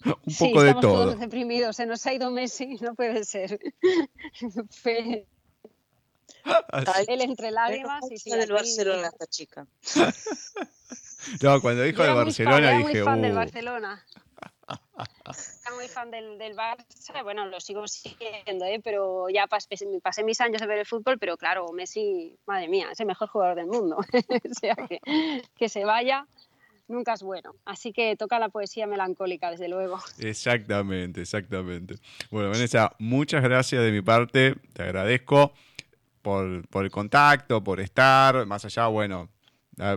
[laughs] Un Sí, poco de estamos todo. todos deprimidos, se nos ha ido Messi, [laughs] no puede ser. [laughs] Fue Ay, él entre lágrimas y sí, del aquí- Barcelona esta chica. No, cuando dijo de fan, Barcelona era dije, muy fan del "Uh". Barcelona. Era muy fan del, del Barça, bueno, lo sigo siendo, ¿eh? pero ya pas- pasé mis años de ver el fútbol, pero claro, Messi, madre mía, es el mejor jugador del mundo. o sea, que, que se vaya nunca es bueno. Así que toca la poesía melancólica, desde luego. [laughs] Exactamente, exactamente. Bueno, Vanessa, muchas gracias de mi parte. Te agradezco por, por el contacto, por estar. Más allá, bueno,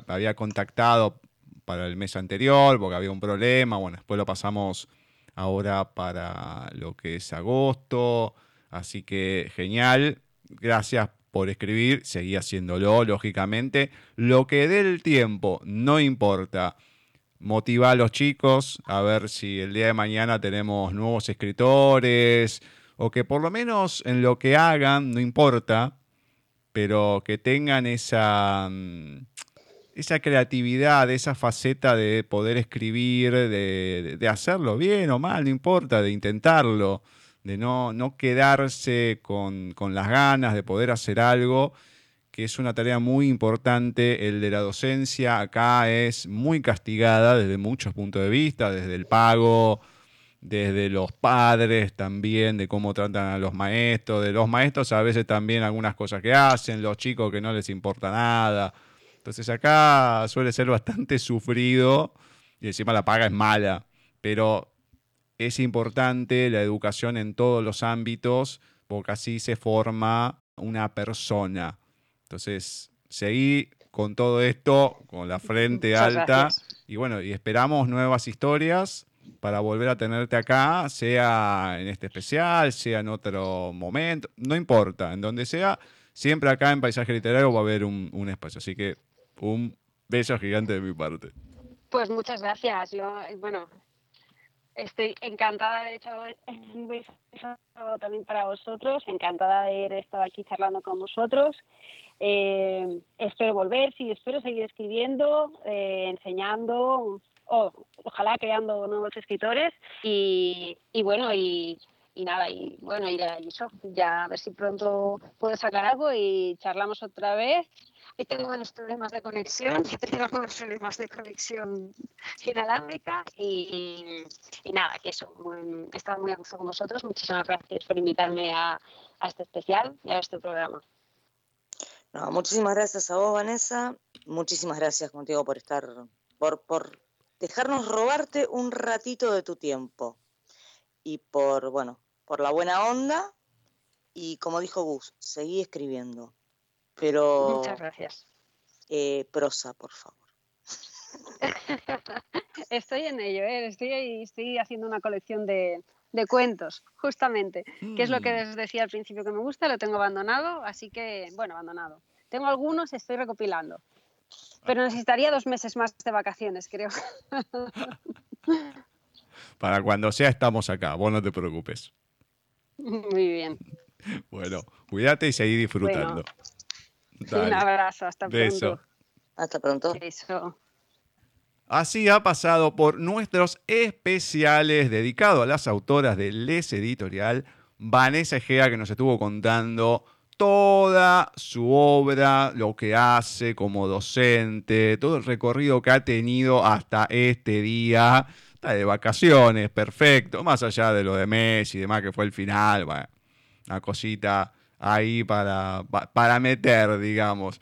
había contactado para el mes anterior porque había un problema. Bueno, después lo pasamos ahora para lo que es agosto. Así que genial. Gracias por escribir. Seguí haciéndolo, lógicamente. Lo que dé el tiempo, no importa motiva a los chicos a ver si el día de mañana tenemos nuevos escritores o que por lo menos en lo que hagan, no importa, pero que tengan esa, mm, esa creatividad, esa faceta de poder escribir, de, de hacerlo bien o mal, no importa, de intentarlo, de no, no quedarse con, con las ganas de poder hacer algo que es una tarea muy importante. El de la docencia acá es muy castigada desde muchos puntos de vista, desde el pago, desde los padres también, de cómo tratan a los maestros, de los maestros a veces también algunas cosas que hacen, los chicos que no les importa nada. Entonces acá suele ser bastante [laughs] sufrido y encima la paga es mala, pero es importante la educación en todos los ámbitos porque así se forma una persona. Entonces, seguí con todo esto, con la frente Muchas alta. gracias. Y bueno, y esperamos nuevas historias para volver a tenerte acá, sea en este especial, sea en otro momento, no importa, en donde sea, siempre acá en Paisaje Literario va a haber un, un espacio. Así que un beso gigante de mi parte. Pues muchas gracias. Yo, eh, bueno, estoy encantada de hecho un beso también para vosotros, encantada de haber estado aquí charlando con vosotros. Eh, espero volver, sí, espero seguir escribiendo, eh, enseñando, o ojalá creando nuevos escritores y, y bueno, y, y nada, y bueno, y, eso, ya a ver si pronto puedo sacar algo y charlamos otra vez. Hoy tengo unos problemas de conexión, [laughs] tengo unos problemas de conexión inalámbrica y, y nada, que eso, muy- he estado muy a gusto con vosotros. Muchísimas gracias por invitarme a, a este especial y a este programa. No, muchísimas gracias a vos, Vanessa. Muchísimas gracias contigo por estar, por, por dejarnos robarte un ratito de tu tiempo. Y por, bueno, por la buena onda. Y como dijo Gus, seguí escribiendo. Pero Muchas gracias. eh, prosa, por favor. [laughs] Estoy en ello, ¿eh? estoy, ahí- estoy haciendo una colección de, de cuentos, justamente, que es lo que Mm. les decía al principio que me gusta, lo tengo abandonado, así que, bueno, abandonado. Tengo algunos, estoy recopilando, pero necesitaría dos meses más de vacaciones, creo. [laughs] Para cuando sea, estamos acá, vos no te preocupes. Muy bien. [laughs] Bueno, cuídate y seguí disfrutando. [laughs] Dale, abrazo, hasta beso. pronto. Hasta pronto. Beso. Así ha pasado por nuestros especiales dedicados a las autoras de Les Editorial, Vanessa Egea, que nos estuvo contando toda su obra, lo que hace como docente, todo el recorrido que ha tenido hasta este día. Está de vacaciones, perfecto. Más allá de lo de Messi y demás, que fue el final, bueno, una cosita ahí para, para meter, digamos.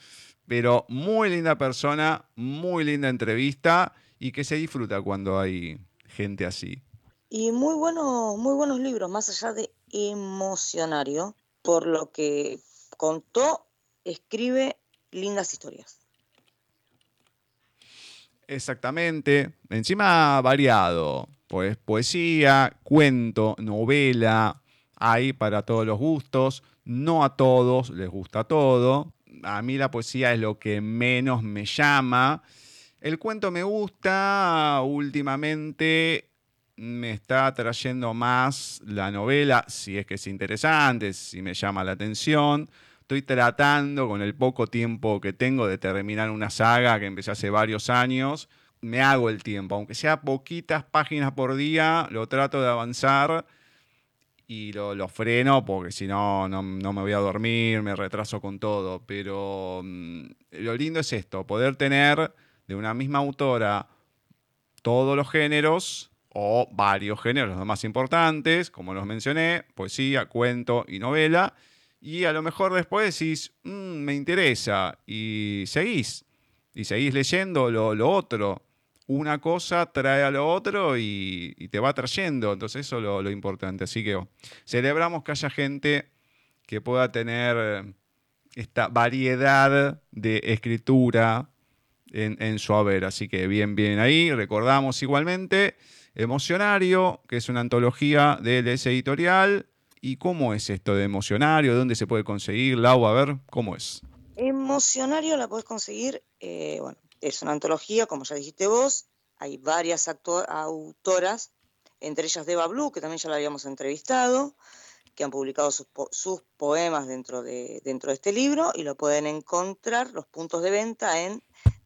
Pero muy linda persona, muy linda entrevista y que se disfruta cuando hay gente así. Y muy buenos, muy buenos libros, más allá de emocionario, por lo que contó, escribe lindas historias. Exactamente. Encima variado. Pues poesía, cuento, novela, hay para todos los gustos. No a todos les gusta todo. A mí la poesía es lo que menos me llama. El cuento me gusta. Últimamente me está trayendo más la novela, si es que es interesante, si me llama la atención. Estoy tratando con el poco tiempo que tengo de terminar una saga que empecé hace varios años. Me hago el tiempo, aunque sea poquitas páginas por día, lo trato de avanzar y lo, freno porque si no, no, me voy a dormir, me retraso con todo. Pero mm, lo lindo es esto, poder tener de una misma autora todos los géneros o varios géneros, los más importantes, como los mencioné, poesía, cuento y novela y a lo mejor después decís, mm, me interesa, y seguís, y seguís leyendo lo, otro. Una cosa trae a lo otro y, te va trayendo, entonces eso es lo, importante. Así que celebramos que haya gente que pueda tener esta variedad de escritura en, en, su haber. Así que bien, bien ahí. Recordamos igualmente Emocionario, que es una antología del ese editorial, ¿Y cómo es esto de emocionario? ¿Dónde se puede conseguir? Lau, a ver, ¿cómo es? Emocionario la puedes conseguir, eh, bueno, es una antología, como ya dijiste vos, hay varias autoras, entre ellas Deva Blue, que también ya la habíamos entrevistado, que han publicado sus, poemas dentro de, dentro de este libro y lo pueden encontrar los puntos de venta en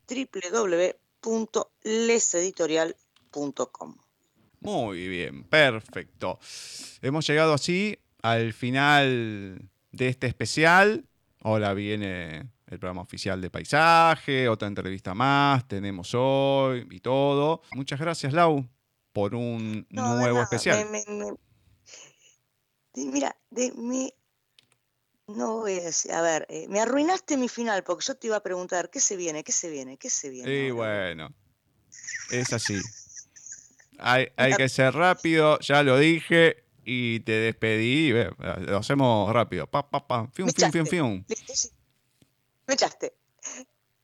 www.leseditorial.com. Muy bien, perfecto. Hemos llegado así al final de este especial. Ahora viene el programa oficial de paisaje, otra entrevista más, tenemos hoy y todo. Muchas gracias, Lau, por un nuevo especial. mira, de, me, no voy a decir, a ver, eh, me arruinaste mi final porque yo te iba a preguntar, ¿qué se viene? ¿Qué se viene? ¿Qué se viene? Y bueno, es así. [laughs] Hay, hay que ser rápido, ya lo dije y te despedí. Lo hacemos rápido. Pa, pa, pa. Fium, fium, fium, fium. Me echaste.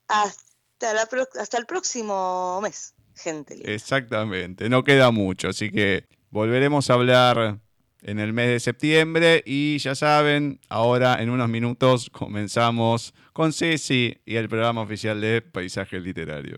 Hasta, hasta el próximo mes, gente. Exactamente. No queda mucho, así que volveremos a hablar en el mes de septiembre y ya saben, ahora en unos minutos comenzamos con Ceci y el programa oficial de Paisaje Literario.